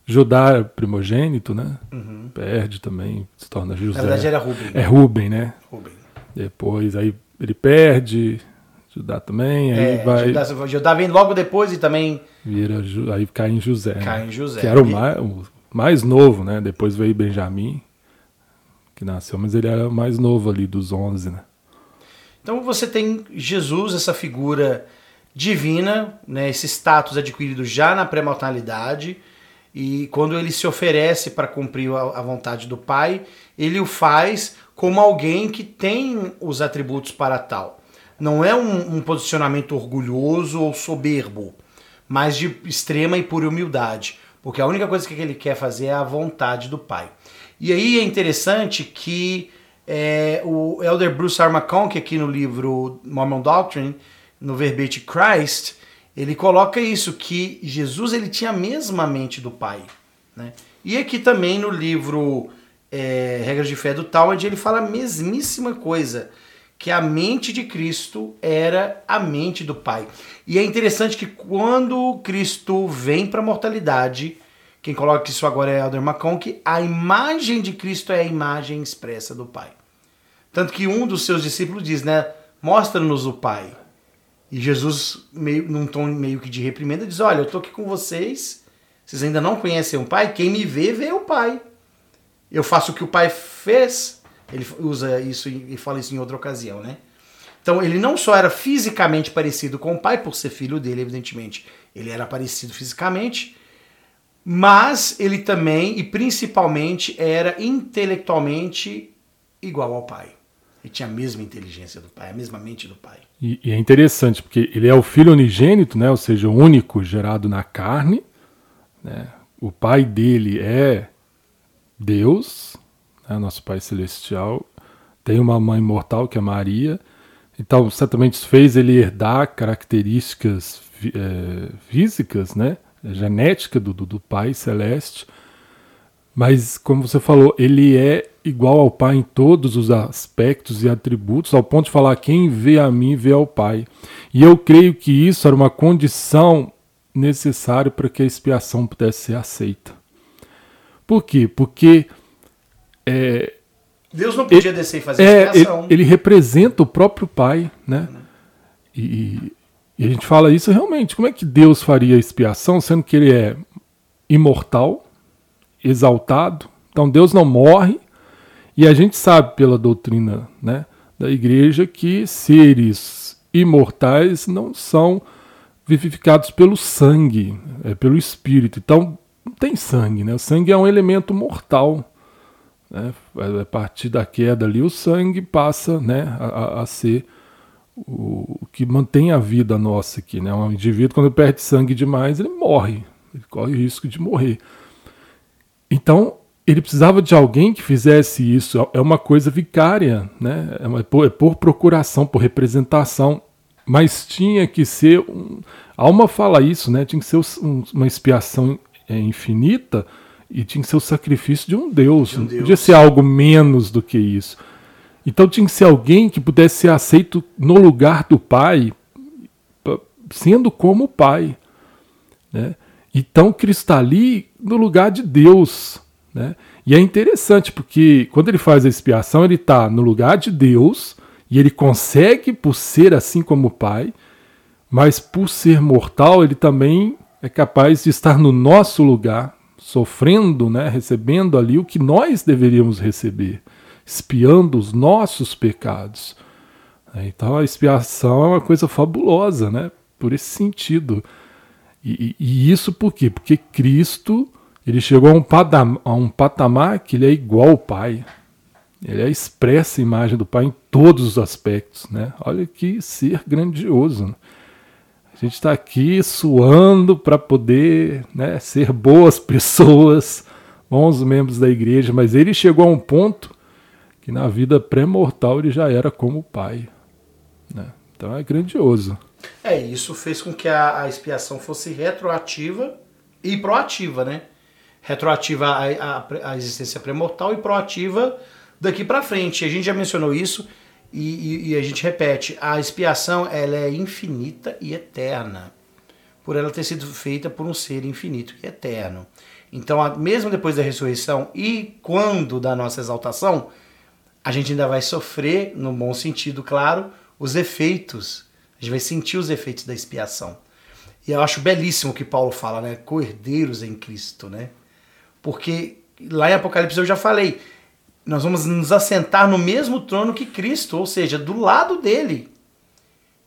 B: Judá é primogênito, né? Uhum. Perde também, se torna José.
A: Na verdade era Rubem.
B: É Rubem, né?
A: Rubem.
B: Depois aí ele perde, Judá também, aí é, vai...
A: Judá, Judá vem logo depois e também...
B: Vira, aí cai em José.
A: Cai né? em José.
B: Que era o mais, o mais novo, né? Depois veio Benjamim, que nasceu, mas ele era o mais novo ali dos onze, né?
A: Então você tem Jesus, essa figura divina, né, esse status adquirido já na pré-mortalidade, e quando ele se oferece para cumprir a vontade do Pai, ele o faz como alguém que tem os atributos para tal. Não é um, um posicionamento orgulhoso ou soberbo, mas de extrema e pura humildade, porque a única coisa que ele quer fazer é a vontade do Pai. E aí é interessante que é, o Elder Bruce R. McConkie, aqui no livro Mormon Doctrine, no verbete Christ, ele coloca isso, que Jesus ele tinha a mesma mente do Pai. Né? E aqui também no livro é, Regras de Fé do Talmud, ele fala a mesmíssima coisa, que a mente de Cristo era a mente do Pai. E é interessante que quando Cristo vem para a mortalidade, quem coloca isso agora é Elder McConkie, a imagem de Cristo é a imagem expressa do Pai. Tanto que um dos seus discípulos diz, né? Mostra-nos o Pai. E Jesus, meio, num tom meio que de reprimenda, diz: Olha, eu estou aqui com vocês, vocês ainda não conhecem o Pai, quem me vê, vê o Pai. Eu faço o que o Pai fez. Ele usa isso e fala isso em outra ocasião, né? Então ele não só era fisicamente parecido com o pai, por ser filho dele, evidentemente, ele era parecido fisicamente, mas ele também e principalmente era intelectualmente igual ao pai. Ele tinha a mesma inteligência do pai, a mesma mente do pai.
B: E, e, é interessante, porque ele é o filho unigênito, né? ou seja, o único gerado na carne. Né? O pai dele é Deus, né? nosso Pai Celestial. Tem uma mãe mortal, que é Maria. Então, certamente isso fez ele herdar características é, físicas, né? genética do, do, do Pai Celeste. Mas, como você falou, ele é igual ao Pai em todos os aspectos e atributos, ao ponto de falar: quem vê a mim vê ao Pai. E eu creio que isso era uma condição necessária para que a expiação pudesse ser aceita. Por quê? Porque. É,
A: Deus não podia
B: ele,
A: descer e fazer é,
B: expiação. Ele, ele, representa o próprio Pai, né? E, e a gente fala isso realmente. Como é que Deus faria expiação, sendo que ele é imortal, exaltado? Então Deus não morre, e a gente sabe pela doutrina né, da igreja que seres imortais não são vivificados pelo sangue, é pelo espírito. Então não tem sangue, né? O sangue é um elemento mortal. Né? A partir da queda ali, o sangue passa né, a, a ser o, que mantém a vida nossa aqui. Né? Um indivíduo, quando perde sangue demais, ele morre. Ele corre o risco de morrer. Então, ele precisava de alguém que fizesse isso. É uma coisa vicária, né? é, uma, por, é por procuração, por representação. Mas tinha que ser. Um, a alma fala isso, né? Tinha que ser um, uma expiação é, infinita e tinha que ser o sacrifício de um Deus. De um Deus. Não podia ser algo menos do que isso. Então tinha que ser alguém que pudesse ser aceito no lugar do Pai, sendo como o Pai. Né? Então Cristo está ali no lugar de Deus. Né? E é interessante porque quando ele faz a expiação, ele está no lugar de Deus e ele consegue, por ser assim como o Pai, mas por ser mortal, ele também é capaz de estar no nosso lugar, sofrendo, né, recebendo ali o que nós deveríamos receber, espiando os nossos pecados. Então a expiação é uma coisa fabulosa, né, por esse sentido. E, e isso por quê? Porque Cristo ele chegou a um, patamar, a um patamar que ele é igual ao Pai. Ele é a expressa imagem do Pai em todos os aspectos. Né? Olha que ser grandioso. A gente está aqui suando para poder né, ser boas pessoas, bons membros da igreja, mas ele chegou a um ponto que na vida pré-mortal ele já era como Pai. Né? Então é grandioso.
A: É, isso fez com que a, a expiação fosse retroativa e proativa, né? retroativa a, a, a existência pré-mortal e proativa daqui para frente. A gente já mencionou isso e, e, e, a gente repete: a expiação ela é infinita e eterna, por ela ter sido feita por um ser infinito e eterno. Então, mesmo depois da ressurreição e quando da nossa exaltação, a gente ainda vai sofrer, no bom sentido, claro, os efeitos. A gente vai sentir os efeitos da expiação. E eu acho belíssimo o que Paulo fala, né? Cordeiros em Cristo, né? Porque lá em Apocalipse eu já falei, nós vamos nos assentar no mesmo trono que Cristo, ou seja, do lado dele.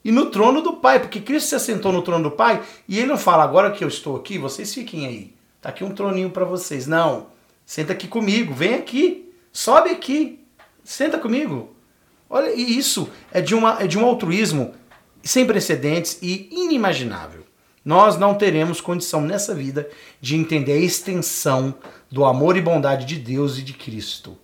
A: e no trono do Pai, porque Cristo se assentou no trono do Pai e ele não fala agora que eu estou aqui, vocês fiquem aí. Tá aqui um troninho para vocês. Não. Senta aqui comigo, vem aqui. Sobe aqui. Senta comigo. Olha, e isso é de, uma, é de um altruísmo sem precedentes e inimaginável. Nós não teremos condição nessa vida de entender a extensão do amor e bondade de Deus e de Cristo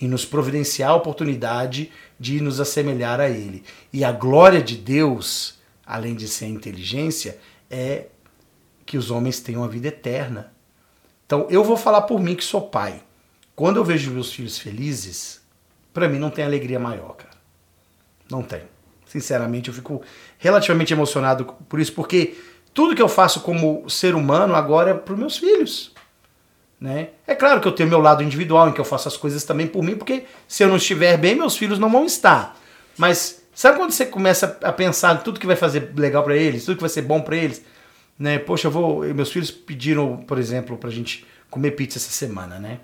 A: e nos providenciar a oportunidade de nos assemelhar a Ele. E a glória de Deus, além de ser inteligência, é que os homens tenham a vida eterna. Então eu vou falar por mim que sou pai. Quando eu vejo meus filhos felizes, para mim não tem alegria maior, cara. Não tem. Sinceramente, eu fico relativamente emocionado por isso, porque tudo que eu faço como ser humano agora é para meus filhos. Né? É claro que eu tenho meu lado individual, em que eu faço as coisas também por mim, porque se eu não estiver bem, meus filhos não vão estar. Mas sabe quando você começa a pensar em tudo que vai fazer legal para eles, tudo que vai ser bom para eles? Né? Poxa, eu vou. Meus filhos pediram, por exemplo, pra gente comer pizza essa semana, né?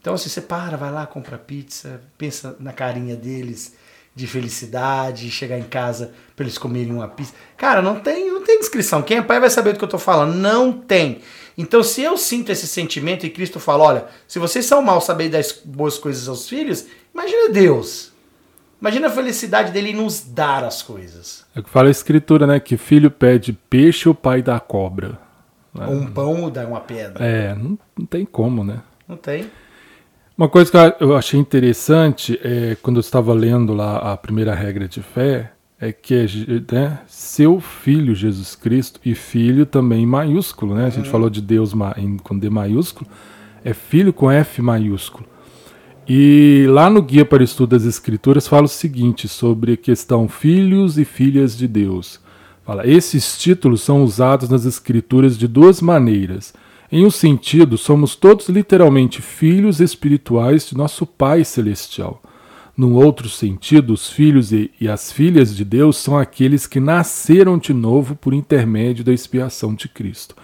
A: Então, assim, você para, vai lá, compra pizza, pensa na carinha deles de felicidade, chegar em casa para eles comerem uma pizza. Cara, não tem, não tem descrição. Quem é pai vai saber do que eu tô falando. Não tem. Então, se eu sinto esse sentimento e Cristo fala, olha, se vocês são maus saber dar boas coisas aos filhos, imagina Deus. Imagina a felicidade dele em nos dar as coisas.
B: É o que fala a escritura, né? Que filho pede peixe, o pai dá cobra.
A: Ou um pão ou dá uma pedra.
B: É, não, não tem como, né?
A: Não tem.
B: Uma coisa que eu achei interessante é quando eu estava lendo lá a primeira regra de fé, é que é né, seu filho Jesus Cristo e filho também em maiúsculo, né? A gente uhum. falou de Deus com D maiúsculo, é filho com F maiúsculo. E lá no Guia para o Estudo das Escrituras fala o seguinte sobre a questão filhos e filhas de Deus. Fala, esses títulos são usados nas Escrituras de duas maneiras. Em um sentido, somos todos literalmente filhos espirituais de nosso Pai Celestial. Num outro sentido, os filhos e, e, as filhas de Deus são aqueles que nasceram de novo por intermédio da expiação de Cristo.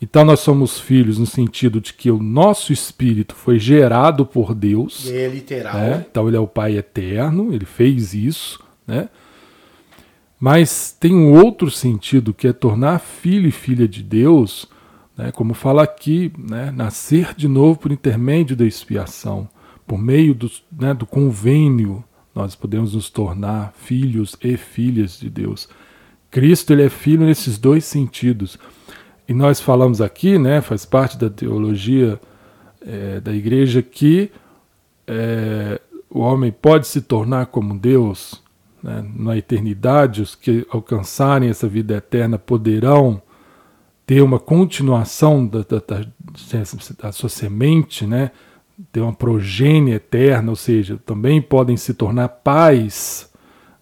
B: Então nós somos filhos no sentido de que o nosso espírito foi gerado por Deus.
A: É literal.
B: Né? Então ele é o Pai eterno, ele fez isso, né? Mas tem um outro sentido que é tornar filho e filha de Deus, né? como fala aqui, né? nascer de novo por intermédio da expiação, por meio do, né? do convênio, nós podemos nos tornar filhos e filhas de Deus. Cristo ele é filho nesses dois sentidos. E nós falamos aqui, né, faz parte da teologia é, da igreja, que é, o homem pode se tornar como Deus né, na eternidade, os que alcançarem essa vida eterna poderão ter uma continuação da, da, da, da sua semente, né, ter uma progênie eterna, ou seja, também podem se tornar pais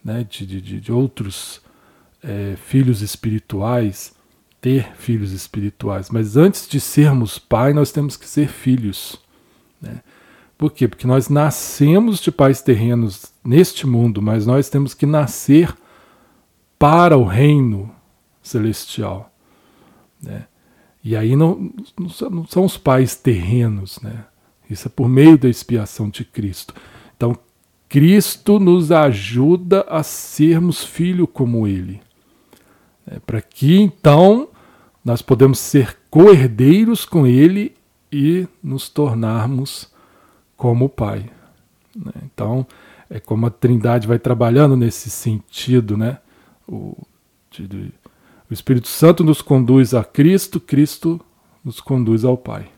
B: né, de, de, de outros é, filhos espirituais ter filhos espirituais, mas antes de sermos pai, nós temos que ser filhos. Né? Por quê? Porque nós nascemos de pais terrenos neste mundo, mas nós temos que nascer para o reino celestial. Né? E aí não, não são os pais terrenos, né? Isso é por meio da expiação de Cristo. Então, Cristo nos ajuda a sermos filho como Ele. É, para que então nós podemos ser co-herdeiros com Ele e nos tornarmos como o Pai. Né? Então, é como a Trindade vai trabalhando nesse sentido, né? O, de, de, o Espírito Santo nos conduz a Cristo, Cristo nos conduz ao Pai.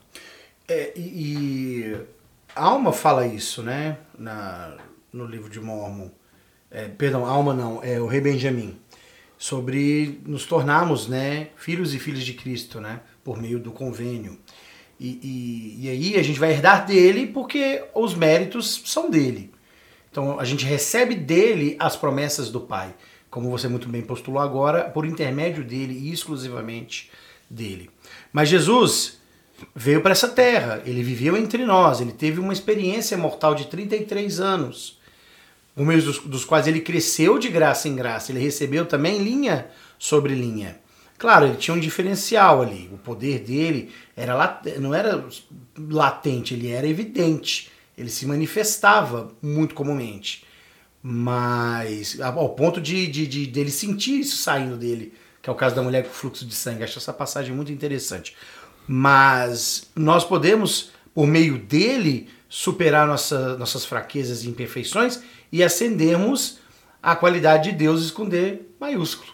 A: É, e, e Alma fala isso, né? Na, no livro de Mormon. É, perdão, Alma não, é o Rei Benjamin sobre nos tornarmos né, filhos e filhas de Cristo, né, por meio do convênio. E, e, e, aí a gente vai herdar dele porque os méritos são dele. Então a gente recebe dele as promessas do Pai, como você muito bem postulou agora, por intermédio dele e exclusivamente dele. Mas Jesus veio para essa terra, ele viveu entre nós, ele teve uma experiência mortal de 33 anos por meio dos, dos quais ele cresceu de graça em graça, ele recebeu também linha sobre linha. Claro, ele tinha um diferencial ali. O poder dele era não era latente, ele era evidente. Ele se manifestava muito comumente. Mas ao ponto de, de, de dele sentir isso saindo dele, que é o caso da mulher com fluxo de sangue. Acho essa passagem muito interessante. Mas nós podemos, por meio dele, superar nossa, nossas fraquezas e imperfeições e ascendermos a qualidade de deuses com D maiúsculo.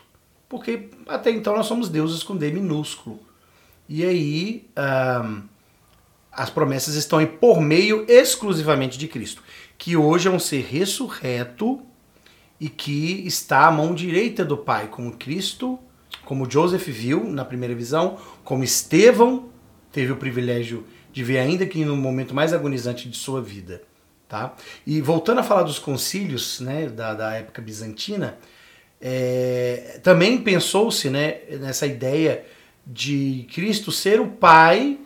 A: Porque até então nós somos deuses com D minúsculo. E aí um, as promessas estão aí por meio exclusivamente de Cristo, que hoje é um ser ressurreto e que está à mão direita do Pai, como Cristo, como Joseph viu na primeira visão, como Estevão teve o privilégio de ver ainda que no momento mais agonizante de sua vida. Tá? E voltando a falar dos concílios né, da, da época bizantina, é, também pensou-se né, nessa ideia de Cristo ser o Pai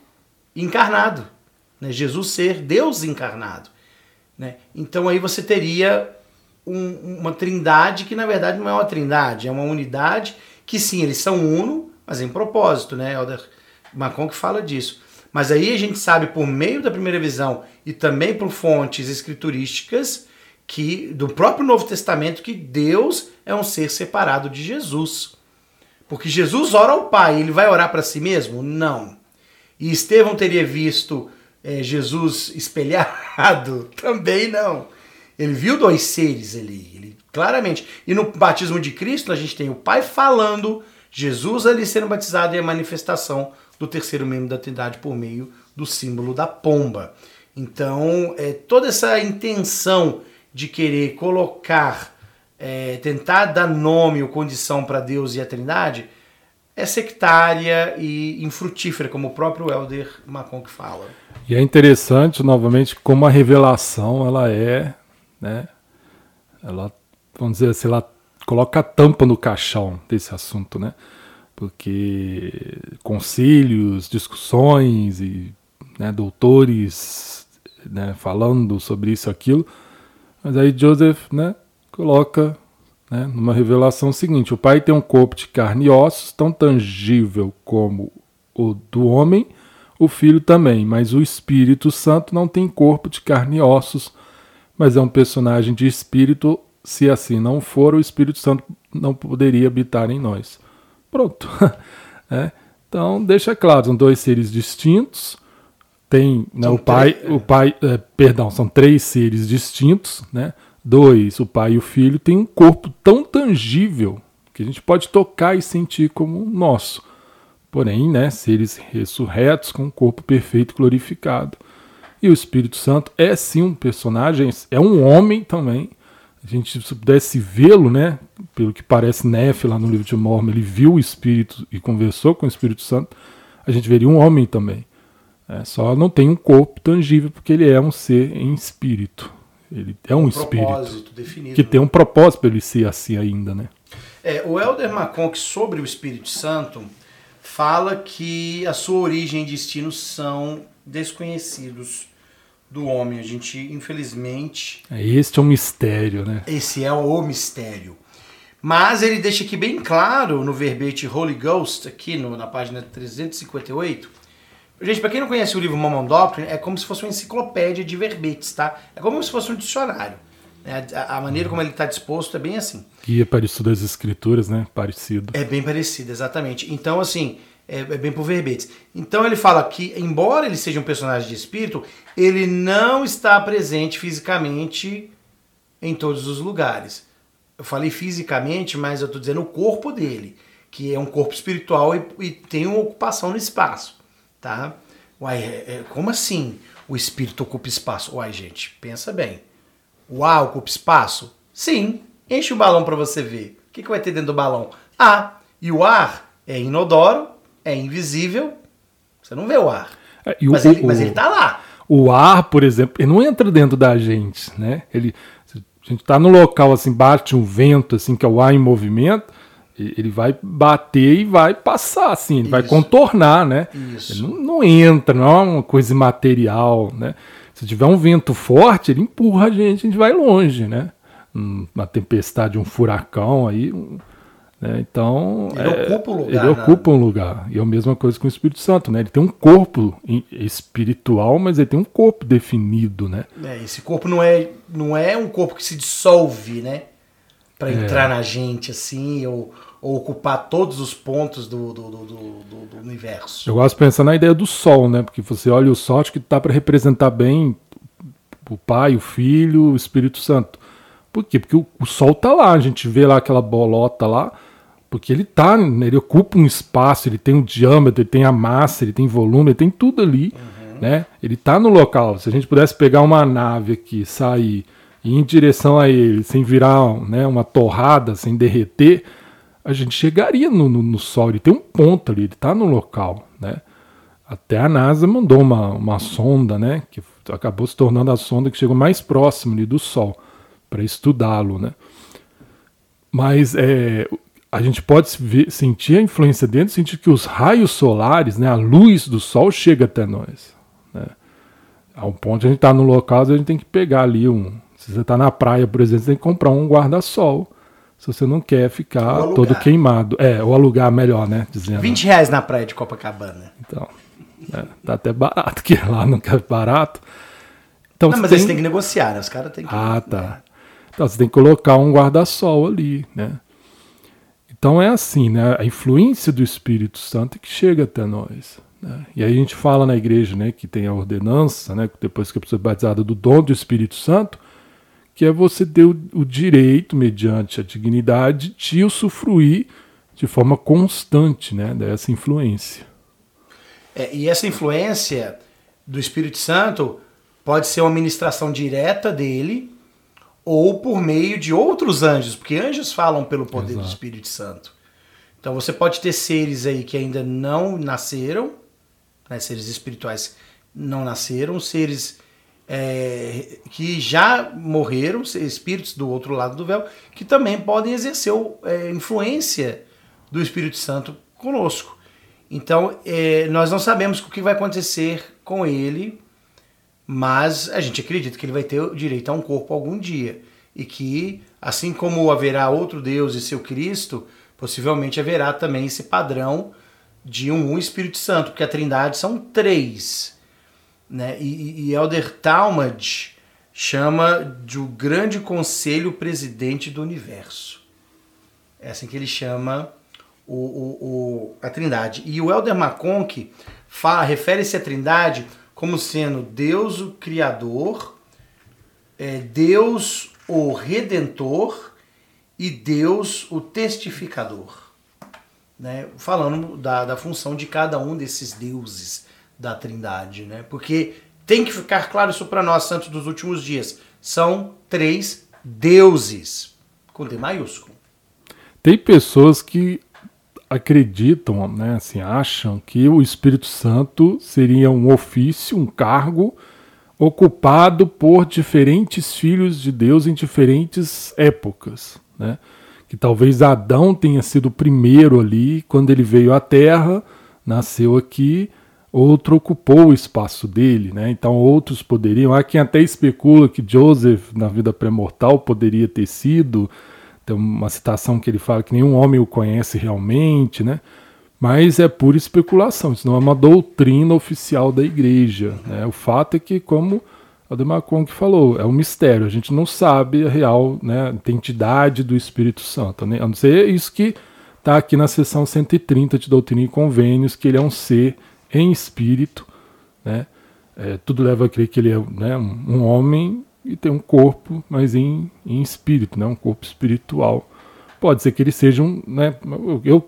A: encarnado, né, Jesus ser Deus encarnado. Né? Então aí você teria um, uma trindade que na verdade não é uma trindade, é uma unidade que sim, eles são uno, mas em propósito, né? Elder Macon que fala disso. Mas aí a gente sabe por meio da primeira visão e também por fontes escriturísticas que do próprio Novo Testamento que Deus é um ser separado de Jesus. Porque Jesus ora ao Pai, ele vai orar para si mesmo? Não. E Estevão teria visto é, Jesus espelhado? [laughs] Também não. Ele viu dois seres ali, ele, claramente. E no batismo de Cristo a gente tem o Pai falando, Jesus ali sendo batizado e a manifestação do terceiro membro da Trindade por meio do símbolo da pomba. Então, é, toda essa intenção de querer colocar, é, tentar dar nome ou condição para Deus e a Trindade, é sectária e infrutífera, como o próprio Elder Macon que fala.
B: E é interessante, novamente, como a revelação ela é, né? Ela, vamos dizer assim, ela coloca a tampa no caixão desse assunto, né? porque concílios, discussões e né, doutores né, falando sobre isso aquilo, mas aí Joseph né, coloca né, numa revelação seguinte: o pai tem um corpo de carne e ossos, tão tangível como o do homem, o filho também, mas o Espírito Santo não tem corpo de carne e ossos, mas é um personagem de espírito. Se assim não for, o Espírito Santo não poderia habitar em nós. Pronto. [laughs] é. Então, deixa claro, são dois seres distintos. Tem né, o pai, três, o pai, é, perdão, são três seres distintos, né? Dois, o pai e o filho têm um corpo tão tangível que a gente pode tocar e sentir como nosso. Porém, né, seres ressurretos com um corpo perfeito glorificado. E o Espírito Santo é sim um personagem, é um homem também, a gente se pudesse vê-lo, né, pelo que parece Nefe lá no livro de Mormon, ele viu o Espírito e conversou com o Espírito Santo, a gente veria um homem também. É, só não tem um corpo tangível porque ele é um ser em espírito. Ele é um, um espírito definido, que né? tem um propósito para ele ser assim ainda, né?
A: É, o Elder Macon, que sobre o Espírito Santo, fala que a sua origem e destino são desconhecidos do homem. A gente, infelizmente.
B: É, este é um mistério, né?
A: Esse é o mistério. Mas ele deixa aqui bem claro no verbete Holy Ghost, aqui no, na página 358. Gente, para quem não conhece o livro Mormon Doctrine, é como se fosse uma enciclopédia de verbetes, tá? É como se fosse um dicionário. Né? A, a maneira como ele está disposto é bem assim.
B: Guia para estudo das escrituras, né? Parecido.
A: É bem parecido, exatamente. Então, assim, é, é bem por verbetes. Então ele fala que, embora ele seja um personagem de espírito, ele não está presente fisicamente em todos os lugares. Eu falei fisicamente, mas eu estou dizendo o corpo dele, que é um corpo espiritual e, e tem uma ocupação no espaço, tá? Uai, é, é, como assim o espírito ocupa espaço? Uai, gente, pensa bem. O ar ocupa espaço? Sim. Enche o balão para você ver. O que, que vai ter dentro do balão? Ar. E o ar é inodoro, é invisível, você não vê o ar. É, mas, o, ele, mas ele tá lá.
B: O ar, por exemplo, ele não entra dentro da gente, né? Ele, a gente está no local assim, bate um vento assim, que é o ar em movimento, ele vai bater e vai passar, assim, ele Isso. vai contornar, né? Isso. Ele não, não, entra, não é uma coisa imaterial, né? Se tiver um vento forte, ele empurra a gente, a gente vai longe, né? Uma tempestade, um furacão aí, Né? Então,
A: ele é, ocupa um lugar.
B: Ele ocupa um lugar. E é a mesma coisa com o Espírito Santo. Né? Ele tem um corpo espiritual, mas ele tem um corpo definido. Né?
A: É, esse corpo não é, não é um corpo que se dissolve né? para é. entrar na gente assim, ou, ou ocupar todos os pontos do, do, do, do, universo.
B: Eu gosto de pensar na ideia do Sol, né? porque você olha o Sol, acho que está para representar bem o Pai, o Filho, o Espírito Santo. Por quê? Porque o, o Sol está lá, a gente vê lá aquela bolota lá porque ele tá, ele ocupa um espaço, ele tem um diâmetro, ele tem a massa, ele tem volume, ele tem tudo ali, uhum. né? Ele tá no local. Se a gente pudesse pegar uma nave aqui, sair e ir em direção a ele, sem virar né, uma torrada, sem derreter, a gente chegaria no, no, no Sol. Ele tem um ponto ali, ele tá no local, né? Até a NASA mandou uma, uma sonda, né? Que acabou se tornando a sonda que chegou mais próximo ali do Sol para estudá-lo, né? Mas é, a gente pode ver, sentir a influência dentro, sentir que os raios solares, né, a luz do sol chega até nós. Né? A um ponto a gente está no local, a gente tem que pegar ali um. Se você está na praia, por exemplo, você tem que comprar um guarda-sol. Se você não quer ficar todo queimado. É, ou alugar melhor, né?
A: Dizendo. 20 reais na praia de Copacabana.
B: Então, é, tá até barato, [laughs] que lá não é barato. Então,
A: não, mas tem... eles têm que negociar, né? Os caras têm que.
B: Ah, tá. Né? Então você tem que colocar um guarda-sol ali, né? Então é assim, né? A influência do Espírito Santo é que chega até nós. Né? E aí a gente fala na igreja, né, que tem a ordenança, né, depois que a pessoa é batizada do dom do Espírito Santo, que é você ter o, direito, mediante a dignidade, de usufruir de forma constante, né, dessa influência.
A: É, e essa influência do Espírito Santo pode ser uma ministração direta dele, ou por meio de outros anjos, porque anjos falam pelo poder Exato. do Espírito Santo. Então você pode ter seres aí que ainda não nasceram, né, seres espirituais não nasceram, seres é, que já morreram, espíritos do outro lado do véu, que também podem exercer é, influência do Espírito Santo conosco. Então é, nós não sabemos o que vai acontecer com ele mas a gente acredita que ele vai ter direito a um corpo algum dia e que, assim como haverá outro Deus e seu Cristo, possivelmente haverá também esse padrão de um Espírito Santo, porque a Trindade são três. Né? E, e Elder Talmud chama de o grande conselho presidente do universo. É assim que ele chama o, o, o a Trindade. E o Elder McConk refere-se à Trindade como sendo Deus o Criador, é, Deus o Redentor e Deus o Testificador. Né? Falando da, da função de cada um desses deuses da Trindade. Né? Porque tem que ficar claro isso para nós, santos dos últimos dias. São três deuses, com D maiúsculo.
B: Tem pessoas que acreditam, né, assim, acham que o Espírito Santo seria um ofício, um cargo ocupado por diferentes filhos de Deus em diferentes épocas, né? Que talvez Adão tenha sido o primeiro ali, quando ele veio à Terra, nasceu aqui, outro ocupou o espaço dele, né? Então outros poderiam. Há quem até especula que Joseph, na vida pré-mortal, poderia ter sido, tem uma citação que ele fala que nenhum homem o conhece realmente, né? Mas é pura especulação, isso não é uma doutrina oficial da igreja. Né? O fato é que, como Ademar Kong falou, é um mistério, a gente não sabe a real né, identidade do Espírito Santo. Né? A não ser isso que está aqui na seção 130 de Doutrina e Convênios, que ele é um ser em espírito. Né? É, tudo leva a crer que ele é né, um homem e tem um corpo, mas em, em espírito, né? um corpo espiritual. Pode ser que ele seja um. Né? Eu,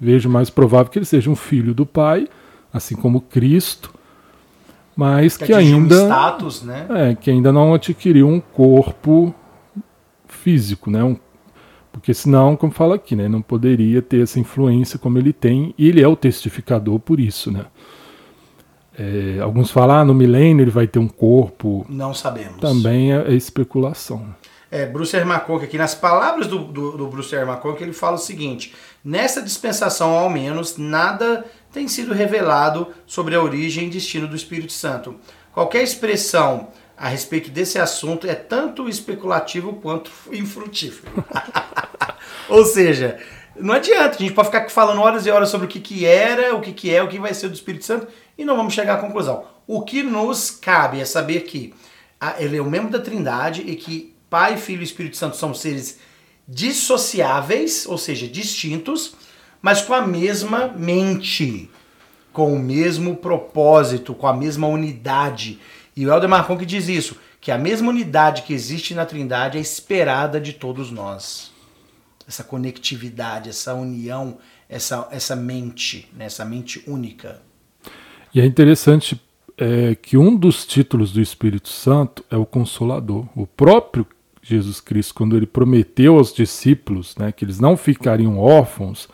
B: vejo mais provável que ele seja um filho do Pai, assim como Cristo, mas que, que ainda. Um
A: status, né?
B: É, que ainda não adquiriu um corpo físico, né? Um, porque senão, como fala aqui, né, não poderia ter essa influência como ele tem, e ele é o testificador por isso, né? É, alguns falam, ah, no milênio ele vai ter um corpo.
A: Não sabemos.
B: Também é, é especulação.
A: É, Bruce R. McConk aqui, nas palavras do, do, do Bruce. McConk, ele fala o seguinte: nessa dispensação, ao menos, nada tem sido revelado sobre a origem e destino do Espírito Santo. Qualquer expressão a respeito desse assunto é tanto especulativo quanto infrutífero. [laughs] Ou seja, Não adianta, a gente pode ficar falando horas e horas sobre o que, que era, o que, que é, o que vai ser do Espírito Santo e não vamos chegar à conclusão. O que nos cabe é saber que ele é o membro da Trindade e que Pai, Filho e Espírito Santo são seres dissociáveis, ou seja, distintos, mas com a mesma mente, com o mesmo propósito, com a mesma unidade. E o Helder Marcon que diz isso, que a mesma unidade que existe na Trindade é esperada de todos nós. Essa conectividade, essa união, essa, essa mente, né? essa mente única.
B: E é interessante é, que um dos títulos do Espírito Santo é o Consolador. O próprio Jesus Cristo, quando ele prometeu aos discípulos né, que eles não ficariam órfãos,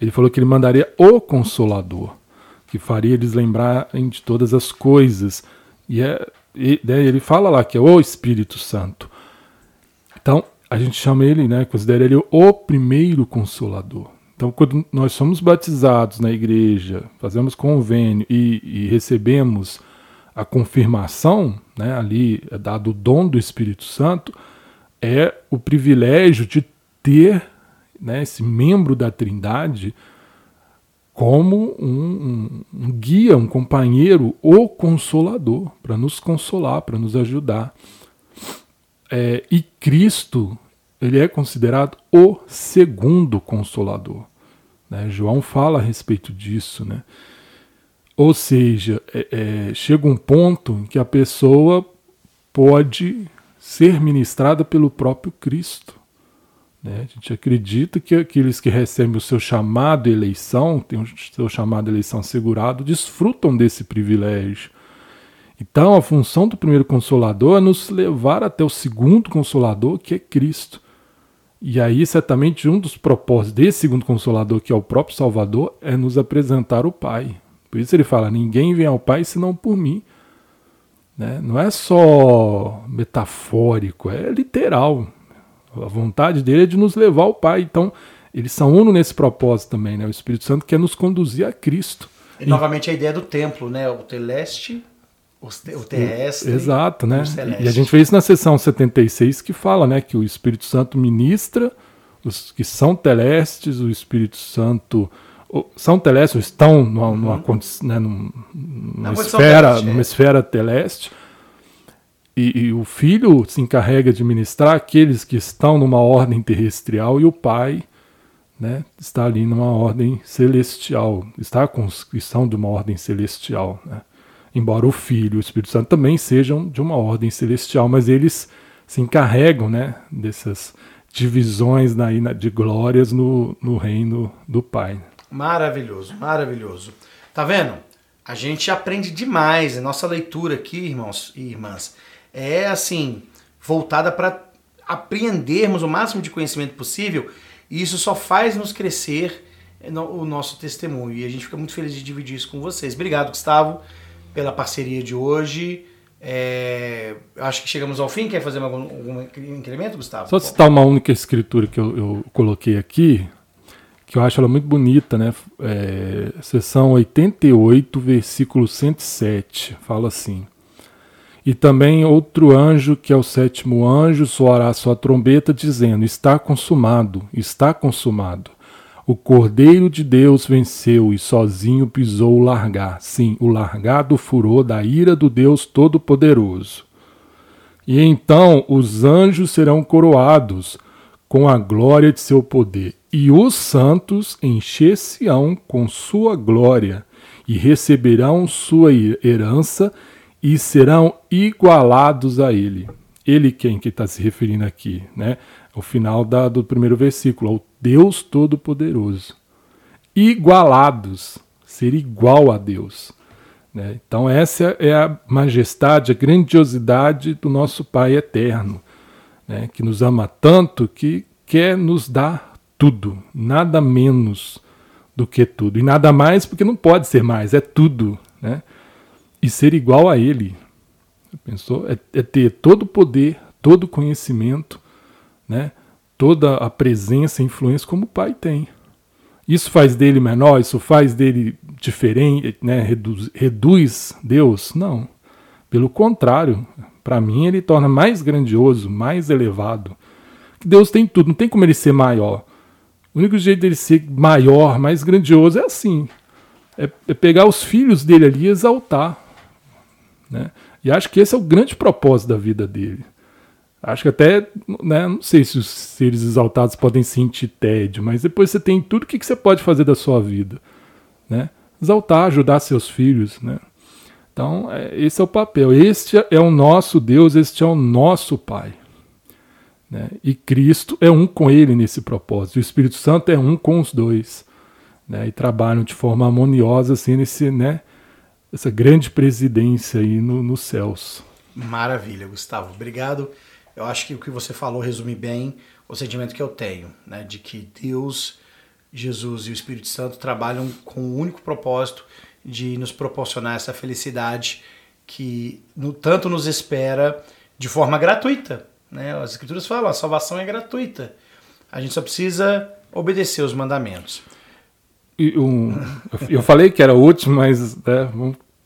B: ele falou que ele mandaria o Consolador, que faria eles lembrarem de todas as coisas. E, é, e né, ele fala lá que é o Espírito Santo. Então, a gente chama ele, né, considera ele o primeiro Consolador. Então, quando nós somos batizados na igreja, fazemos convênio e, e recebemos a confirmação, né, ali é dado o dom do Espírito Santo, é o privilégio de ter né, esse membro da Trindade como um, um, um guia, um companheiro, o consolador, para nos consolar, para nos ajudar. É, e Cristo, ele é considerado o segundo consolador. Né? João fala a respeito disso. Né? Ou seja, é, é, chega um ponto em que a pessoa pode ser ministrada pelo próprio Cristo. Né? A gente acredita que aqueles que recebem o seu chamado eleição, têm o seu chamado eleição assegurado, desfrutam desse privilégio. Então, a função do primeiro consolador é nos levar até o segundo consolador, que é Cristo. E aí, certamente, um dos propósitos desse segundo consolador, que é o próprio Salvador, é nos apresentar o Pai. Por isso ele fala: ninguém vem ao Pai senão por mim. Né? Não é só metafórico, é literal. A vontade dele é de nos levar ao Pai. Então, eles são uno nesse propósito também. Né? O Espírito Santo quer nos conduzir a Cristo.
A: E, e novamente a ideia do templo, né? o teleste, o terrestre.
B: Exato, né? E a gente vê isso na sessão 76 que fala né, que o Espírito Santo ministra os que são telestes, o Espírito Santo são telestes, estão numa, uhum. numa, né, numa esfera, teleste, numa é. esfera teleste, e, e, o Filho se encarrega de ministrar aqueles que estão numa ordem terrestrial, e o Pai né, está ali numa ordem celestial, está que são de uma ordem celestial. Né? Embora o Filho e o Espírito Santo também sejam de uma ordem celestial, mas eles se encarregam né, dessas divisões de glórias no, no reino do Pai.
A: Maravilhoso, maravilhoso. Tá vendo? A gente aprende demais. A nossa leitura aqui, irmãos e irmãs, é assim, voltada para apreendermos o máximo de conhecimento possível. E isso só faz nos crescer o nosso testemunho. E a gente fica muito feliz de dividir isso com vocês. Obrigado, Gustavo, pela parceria de hoje. É, acho que chegamos ao fim. Quer fazer algum, algum incremento, Gustavo?
B: Só citar uma única escritura que eu, eu coloquei aqui, que eu acho ela muito bonita, né? É, seção 88, versículo 107, fala assim. E também outro anjo, que é o sétimo anjo, soará sua trombeta, dizendo: Está consumado, está consumado. O Cordeiro de Deus venceu e sozinho pisou o largar, sim, o largar do furor da ira do Deus Todo-Poderoso. E então os anjos serão coroados com a glória de seu poder e os santos encher-se-ão com sua glória, e receberão sua herança, e serão igualados a ele. Ele quem que está se referindo aqui, né? O final da, do primeiro versículo, ao Deus Todo-Poderoso. Igualados, ser igual a Deus. Né? Então essa é a majestade, a grandiosidade do nosso Pai eterno, né? que nos ama tanto que quer nos dar tudo, nada menos do que tudo. E nada mais porque não pode ser mais, é tudo. Né? E ser igual a Ele. Pensou? É, é ter todo o poder, todo o conhecimento, né? toda a presença e influência como o Pai tem. Isso faz dele menor, isso faz dele diferente, né? reduz, reduz Deus? Não. Pelo contrário, para mim ele torna mais grandioso, mais elevado. Deus tem tudo, não tem como ele ser maior. O único jeito dele ser maior, mais grandioso é assim. É, é pegar os filhos dele ali e exaltar. Né? E acho que esse é o grande propósito da vida dele. Acho que até, né, não sei se os seres exaltados podem sentir tédio, mas depois você tem tudo o que, que você pode fazer da sua vida. Né? Exaltar, ajudar seus filhos. Né? Então, é, esse é o papel. Este é o nosso Deus, este é o nosso Pai. Né? E Cristo é um com ele nesse propósito. O Espírito Santo é um com os dois. Né? E trabalham de forma harmoniosa assim, nesse, né? essa grande presidência aí no, nos céus.
A: Maravilha, Gustavo. Obrigado. Eu acho que o que você falou resume bem o sentimento que eu tenho, né? de que Deus, Jesus e o Espírito Santo trabalham com o único propósito de nos proporcionar essa felicidade que no, tanto nos espera de forma gratuita. Né? As Escrituras falam, a salvação é gratuita. A gente só precisa obedecer os mandamentos.
B: Um, eu falei que era útil, mas né,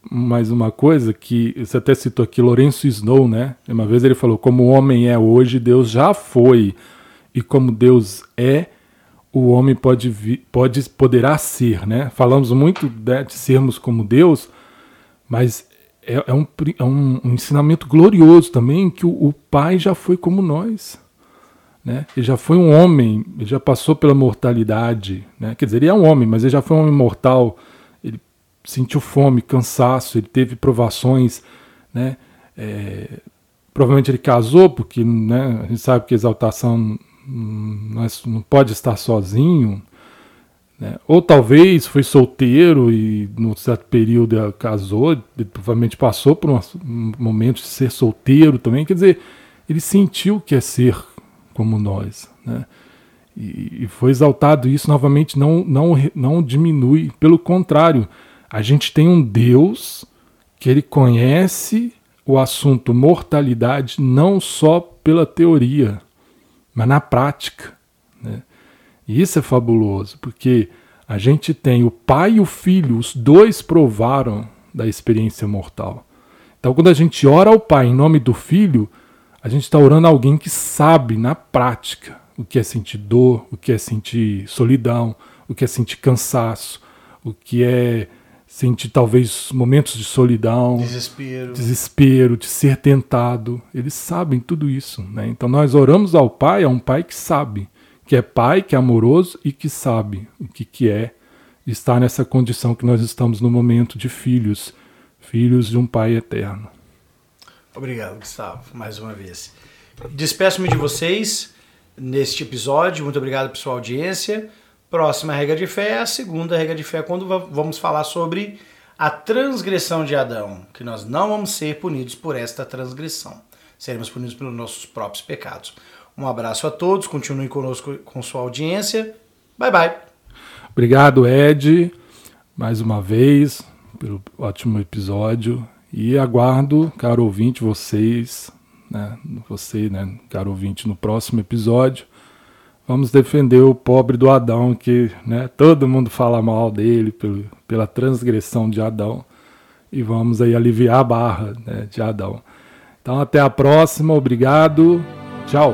B: mais uma coisa que você até citou aqui, Lourenço Snow, né? Uma vez ele falou: como o homem é hoje, Deus já foi, e como Deus é, o homem pode, pode poderá ser, né? Falamos muito né, de sermos como Deus, mas é, é, um, é um, um, ensinamento glorioso também que o, o Pai já foi como nós. Né? Ele já foi um homem, ele já passou pela mortalidade. Né? Quer dizer, ele é um homem, mas ele já foi um homem mortal. Sentiu fome, cansaço, ele teve provações. Né? É, provavelmente ele casou, porque né, a gente sabe que exaltação é, não pode estar sozinho. Né? Ou talvez foi solteiro e, num certo período, casou, provavelmente passou por um momento de ser solteiro também. Quer dizer, ele sentiu que é ser como nós. Né? E, e foi exaltado isso novamente, não, não, não diminui. Pelo contrário, a gente tem um Deus que ele conhece o assunto mortalidade não só pela teoria, mas na prática. Né? E isso é fabuloso, porque a gente tem o pai e o filho, os dois provaram da experiência mortal. Então, quando a gente ora ao pai em nome do filho, a gente está orando a alguém que sabe na prática o que é sentir dor, o que é sentir solidão, o que é sentir cansaço, o que é sentir talvez momentos de solidão,
A: desespero,
B: desespero de ser tentado. Eles sabem tudo isso. Né? Então nós oramos ao Pai, a um Pai que sabe, que é Pai, que é amoroso e que sabe o que, que é estar nessa condição que nós estamos no momento de filhos, filhos de um Pai eterno.
A: Obrigado, Gustavo, mais uma vez. Despeço-me de vocês neste episódio. Muito obrigado por sua audiência. Próxima regra de fé é a segunda regra de fé, quando vamos falar sobre a transgressão de Adão, que nós não vamos ser punidos por esta transgressão. Seremos punidos pelos nossos próprios pecados. Um abraço a todos, continue conosco com sua audiência. Bye bye.
B: Obrigado, Ed, mais uma vez, pelo ótimo episódio. E aguardo, caro ouvinte, vocês, né, você, né, caro ouvinte, no próximo episódio. Vamos defender o pobre do Adão, que né, todo mundo fala mal dele pelo, pela transgressão de Adão. E vamos aí aliviar a barra né, de Adão. Então até a próxima, obrigado, tchau.